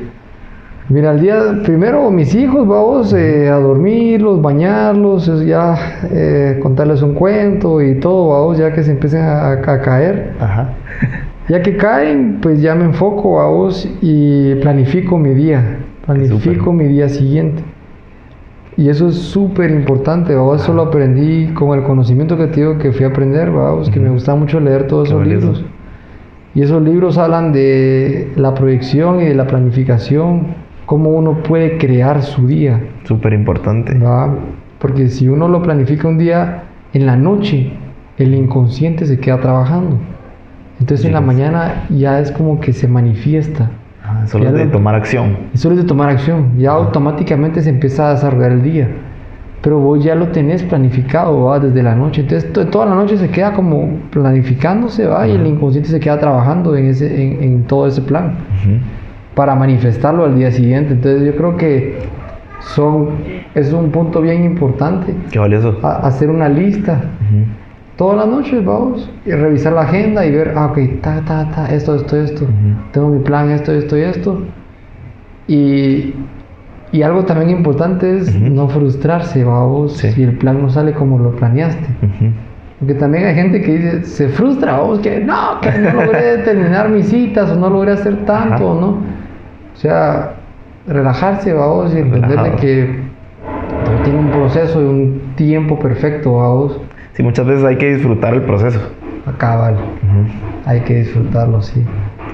Mira, el día primero mis hijos, vamos eh, a dormirlos, bañarlos, ya eh, contarles un cuento y todo, vamos, ya que se empiecen a, a caer. Ajá. Ya que caen, pues ya me enfoco a vos y planifico mi día, planifico mi día siguiente. Y eso es súper importante, vos eso lo aprendí con el conocimiento que te digo que fui a aprender, vamos, que me gustaba mucho leer todos Qué esos libros. Y esos libros hablan de la proyección y de la planificación, cómo uno puede crear su día. Súper importante. ¿va? Porque si uno lo planifica un día, en la noche el inconsciente se queda trabajando. Entonces en la mañana ya es como que se manifiesta. Solo es de tomar acción. Solo es de tomar acción. Ya automáticamente se empieza a desarrollar el día. Pero vos ya lo tenés planificado ¿va? desde la noche. Entonces to- toda la noche se queda como planificándose ¿va? y el inconsciente se queda trabajando en, ese, en, en todo ese plan para manifestarlo al día siguiente. Entonces yo creo que son, es un punto bien importante Qué valioso. a- hacer una lista. Todas las noches, vamos, y revisar la agenda y ver, ah, ok, ta, ta, ta, esto, esto, esto, tengo mi plan, esto, esto y esto. Y, y algo también importante es no frustrarse, vamos, Sí. si el plan no sale como lo planeaste. Porque también hay gente que dice, se frustra, vamos, que no, que no logré terminar mis citas o no logré hacer tanto, Ajá. ¿no? O sea, relajarse, vamos, y entender que tiene un proceso y un tiempo perfecto, vamos, Sí, muchas veces hay que disfrutar el proceso. Ujú. Hay que disfrutarlo, sí.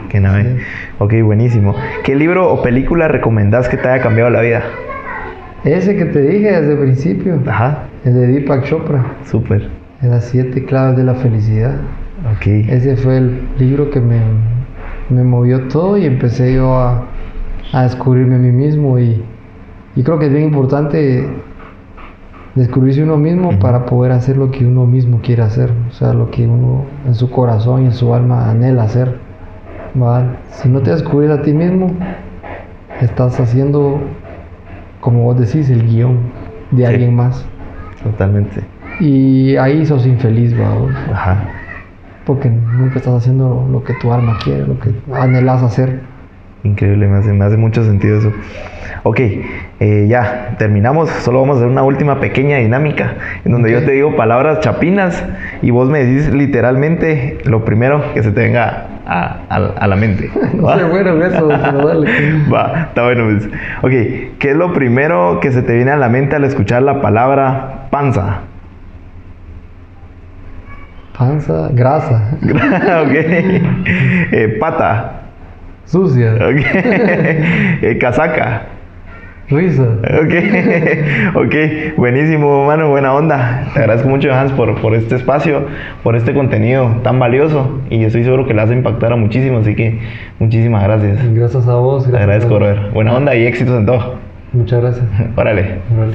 Qué nave. Ok, buenísimo. ¿Qué libro o película recomendás que te haya cambiado la vida? Ese que te dije desde el principio, Ajá, el de Deepak Chopra, súper. las siete claves de la felicidad. Ok. Ese fue el libro que me, me movió todo y empecé yo a, a descubrirme a mí mismo y, y creo que es bien importante descubrirse uno mismo para poder hacer lo que uno mismo quiere hacer, o sea, lo que uno en su corazón y en su alma anhela hacer. ¿va? Si no te descubres a ti mismo, estás haciendo, como vos decís, el guion de Sí. alguien más. Totalmente. Y ahí sos infeliz, ¿va? vos? Ajá. porque nunca estás haciendo lo que tu alma quiere, lo que anhelas hacer. Increíble, me hace, me hace mucho sentido eso. Ok, eh, ya, terminamos. Solo vamos a hacer una última pequeña dinámica en donde yo te digo palabras chapinas y vos me decís literalmente lo primero que se te venga a, a- a la mente. No ¿va? sé bueno en eso, pero dale. Va, está bueno. pues. Ok, ¿qué es lo primero que se te viene a la mente al escuchar la palabra panza? Panza, grasa, ok. Eh, pata. Sucia, Ok. Eh, casaca. risa. Ok, ok, buenísimo, mano, buena onda. Te agradezco mucho, Hans, por, por este espacio, por este contenido tan valioso y estoy seguro que le vas a impactar a muchísimo, así que muchísimas gracias. Gracias a vos. Te Gracias agradezco, a- Robert. Buena onda y éxitos en todo. Muchas gracias. Órale. Órale.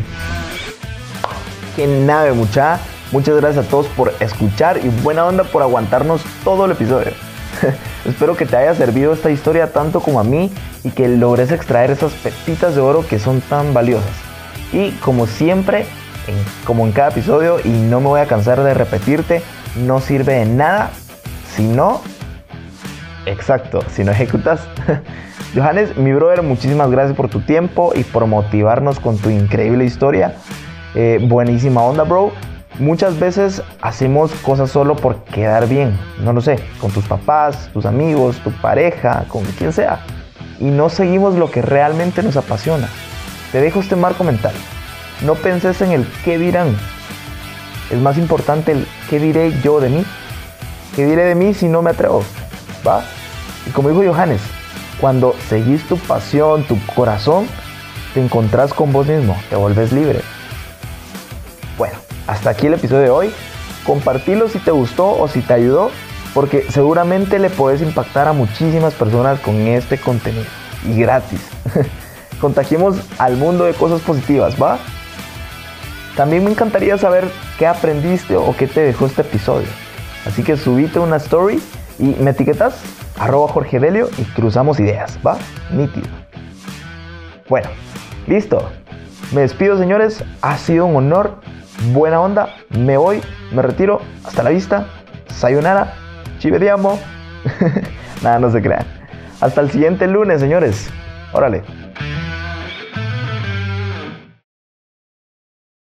Qué nave, mucha. Muchas gracias a todos por escuchar y buena onda por aguantarnos todo el episodio. Espero que te haya servido esta historia tanto como a mí y que logres extraer esas pepitas de oro que son tan valiosas. Y como siempre, como en cada episodio, y no me voy a cansar de repetirte, no sirve de nada si no... Exacto, si no ejecutas. Johannes, mi brother, muchísimas gracias por tu tiempo y por motivarnos con tu increíble historia. Eh, buenísima onda, bro. Muchas veces hacemos cosas solo por quedar bien, no lo sé, con tus papás, tus amigos, tu pareja, con quien sea. Y no seguimos lo que realmente nos apasiona. Te dejo este marco mental. No penses en el qué dirán. Es más importante el qué diré yo de mí. ¿Qué diré de mí si no me atrevo? ¿Va? Y como dijo Johannes, cuando seguís tu pasión, tu corazón, te encontrás con vos mismo, te volvés libre. Bueno, hasta aquí el episodio de hoy. Compartilo si te gustó o si te ayudó. porque seguramente le puedes impactar a muchísimas personas con este contenido y gratis. Contagiemos al mundo de cosas positivas, ¿va? También me encantaría saber qué aprendiste o qué te dejó este episodio. Así que subite una story y me etiquetas arroba Jorge y cruzamos ideas, ¿va? Nítido. Bueno, listo. Me despido señores, ha sido un honor, buena onda, me voy, me retiro, hasta la vista, sayonara, chivediamo. Nada, no se crean. Hasta el siguiente lunes, señores. Órale.